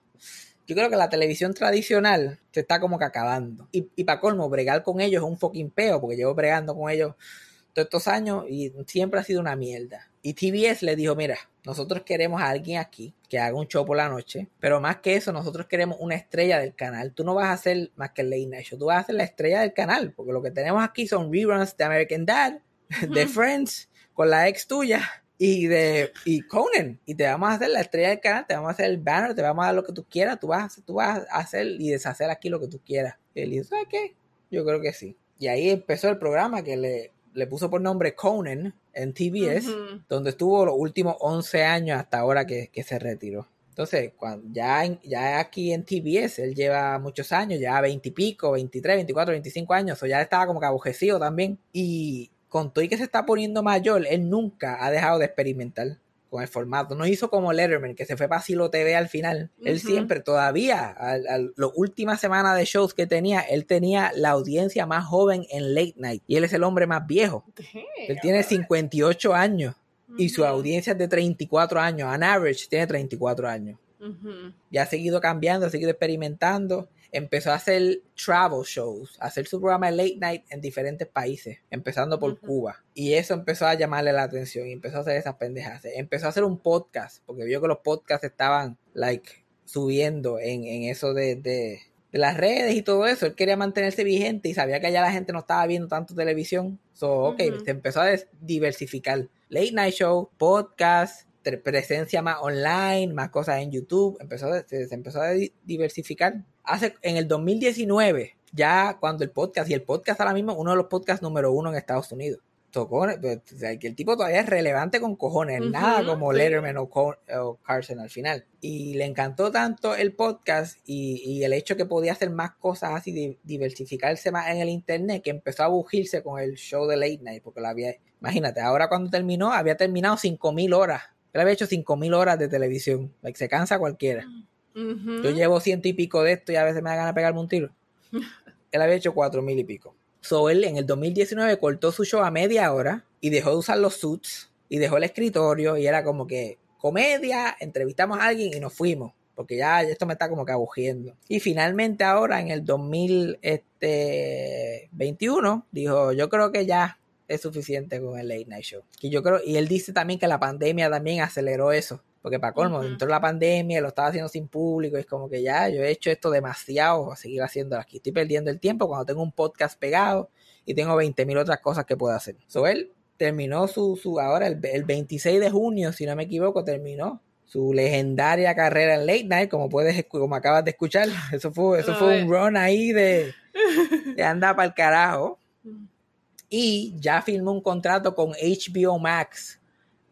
yo creo que la televisión tradicional se está como que acabando. Y, y para colmo, bregar con ellos es un fucking peo, porque llevo bregando con ellos todos estos años y siempre ha sido una mierda. Y TBS le dijo, mira, nosotros queremos a alguien aquí que haga un show por la noche, pero más que eso, nosotros queremos una estrella del canal. Tú no vas a hacer más que el late night show, tú vas a ser la estrella del canal, porque lo que tenemos aquí son reruns de American Dad, de. Friends, con la ex tuya. Y de y Conan, y te vamos a hacer la estrella del canal, te vamos a hacer el banner, te vamos a dar lo que tú quieras, tú vas, a hacer- tú vas a hacer y deshacer aquí lo que tú quieras. Y él dijo, ¿sabes qué? Yo creo que sí. Y ahí empezó el programa que le, le puso por nombre Conan en TBS, Ujú. donde estuvo los últimos 11 años hasta ahora que, que se retiró. Entonces, cuando, ya, en- ya aquí en TBS, él lleva muchos años, ya 20 y pico, 23, 24, 25 años, o ya estaba como que abujecido también. Y con todo y que se está poniendo mayor, él nunca ha dejado de experimentar con el formato. No hizo como Letterman, que se fue para Silo TV al final. Él siempre, todavía, a las últimas semanas de shows que tenía, él tenía la audiencia más joven en Late Night. Y él es el hombre más viejo. Él tiene 58 años y su audiencia es de 34 años. On average tiene 34 años. Ujú. Ya ha seguido cambiando, ha seguido experimentando. Empezó a hacer travel shows, a hacer su programa de late night en diferentes países, empezando por. Cuba. Y eso empezó a llamarle la atención y empezó a hacer esas pendejas. Empezó a hacer un podcast, porque vio que los podcasts estaban, like, subiendo en, en eso de, de- de las redes y todo eso. Él quería mantenerse vigente y sabía que allá la gente no estaba viendo tanto televisión. So, ok, se empezó a diversificar. Late night show, podcast, presencia más online, más cosas en YouTube. Empezó se, se empezó a di- diversificar. Hace, en el 2019, ya cuando el podcast, y el podcast ahora mismo uno de los podcasts número uno en Estados Unidos. Tocó, pues, o sea, que el tipo todavía es relevante con cojones, Ujú, nada como sí. Letterman o, o Carson al final. Y le encantó tanto el podcast y, y el hecho que podía hacer más cosas así, di- diversificarse más en el internet, que empezó a bugirse con el show de Late Night, porque la había, imagínate, ahora cuando terminó, había terminado 5000 horas. Él había hecho 5000 horas de televisión. Like, se cansa cualquiera. Yo llevo ciento y pico de esto y a veces me da ganas de pegarme un tiro. Él había hecho cuatro mil y pico. So él en el 2019 cortó su show a media hora y dejó de usar los suits y dejó el escritorio y era como que comedia, entrevistamos a alguien y nos fuimos. Porque ya esto me está como que aburriendo. Y finalmente ahora en el 2021 dijo, yo creo que ya es suficiente con el late night show. Y yo creo, y él dice también que la pandemia también aceleró eso. Porque para colmo, Ujú. entró la pandemia, lo estaba haciendo sin público, y es como que ya, yo he hecho esto demasiado a seguir haciéndolo aquí. Estoy perdiendo el tiempo cuando tengo un podcast pegado y tengo 20 mil otras cosas que puedo hacer. So él terminó su, su ahora el, el 26 de junio, si no me equivoco, terminó su legendaria carrera en Late Night, como puedes como acabas de escuchar. Eso fue, eso fue un run ahí de, de anda para el carajo. Y ya firmó un contrato con HBO Max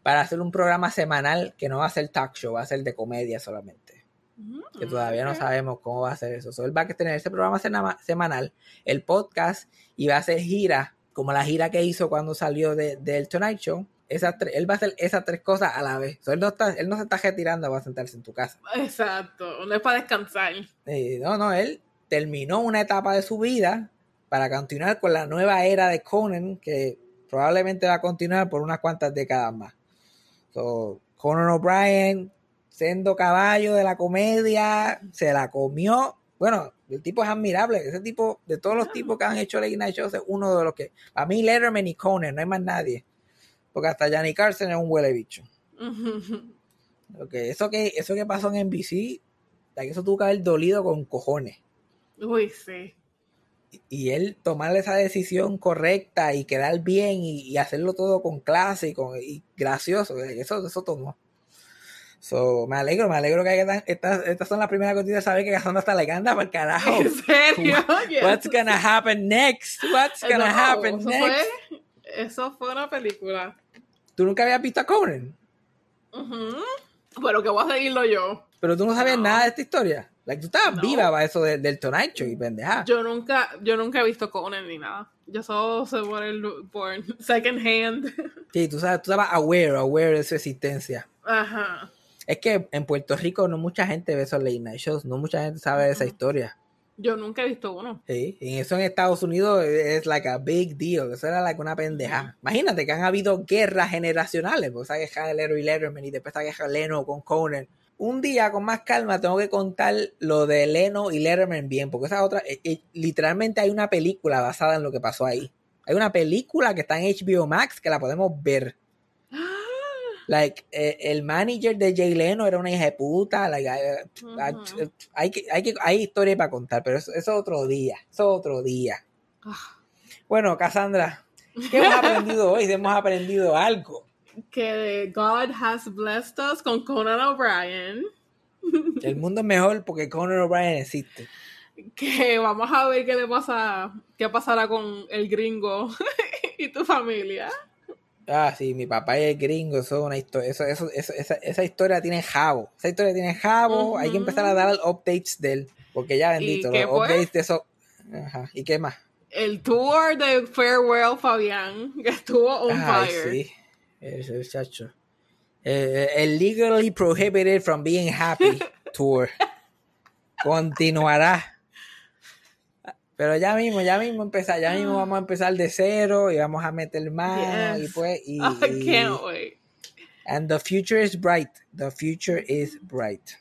para hacer un programa semanal que no va a ser talk show, va a ser de comedia solamente. Que todavía no sabemos cómo va a ser eso. So, él va a tener ese programa semanal, el podcast, y va a hacer gira, como la gira que hizo cuando salió de- del Tonight Show. Esas tres- él va a hacer esas tres cosas a la vez. So, él, no está, él no se está retirando para sentarse en tu casa. Exacto, no es para descansar. Eh, no, no, él terminó una etapa de su vida para continuar con la nueva era de Conan, que probablemente va a continuar por unas cuantas décadas más. So, Conan O'Brien, siendo caballo de la comedia, se la comió. Bueno, el tipo es admirable. Ese tipo, de todos los tipos que han hecho Late Night Shows, es uno de los que. A mí, Letterman y Conan, no hay más nadie. Porque hasta Johnny Carson es un huele bicho. Porque eso que, eso que pasó en NBC, eso tuvo que haber dolido con cojones. Uy, sí. Y él tomar esa decisión correcta y quedar bien y, y hacerlo todo con clase y, con, y gracioso, eso, eso tomó. So, me alegro, me alegro que hayan- estas, estas son las primeras cosas de saber que Cassandra está le anda para el carajo. ¿En serio? Yes. What's gonna happen next? What's gonna no, happen eso next? Fue, eso fue una película. Tú nunca habías visto a Conan, Ujú. Pero que voy a seguirlo yo. pero tú no sabías No. nada de esta historia. Like, tú estabas No. viva para eso de- del Tonight Show y pendeja. Yo nunca, yo nunca he visto Conan ni nada. Yo solo sé por el por second hand. Sí, tú, sabes, tú estabas aware, aware de su existencia. Ajá. Es que en Puerto Rico no mucha gente ve esos late night shows, no mucha gente sabe de esa historia. Yo nunca he visto uno. Sí, y eso en Estados Unidos es like a big deal, eso era like una pendeja. Imagínate que han habido guerras generacionales, porque esa guerra de Lero y Letterman y después guerra de Leno con Conan. Un día con más calma tengo que contar lo de Leno y Letterman bien, porque esa otra, eh, eh, literalmente hay una película basada en lo que pasó ahí. Hay una película que está en HBO Max que la podemos ver. Like, eh, el manager de Jay Leno era una hija de puta. Like, hay, Ujú. hay, que- hay, que- hay historia para contar, pero eso, es otro día. Es otro día. Ah, Bueno, Cassandra, ¿qué hemos aprendido hoy? Hemos aprendido algo. Que God has blessed us con Conan O'Brien. El mundo es mejor porque Conan O'Brien existe. Que vamos a ver qué le pasa, qué pasará con el gringo y tu familia. Ah, sí, mi papá y el gringo, eso es una historia. Eso, eso, eso- esa, esa historia tiene jabo. Esa historia tiene jabo. Hay que empezar a dar updates de él. Porque ya bendito, qué los fue? updates de eso. Ajá. ¿Y qué más? El tour de Farewell Fabián, que estuvo on Ay, fire. sí. Muchacho. Eh, el Legally Prohibited from Being Happy Tour. Continuará. Pero ya mismo, ya mismo empezar, ya mismo vamos a empezar de cero y vamos a meter más Yes. y pues y, I can't wait. and the future is bright. The future is bright.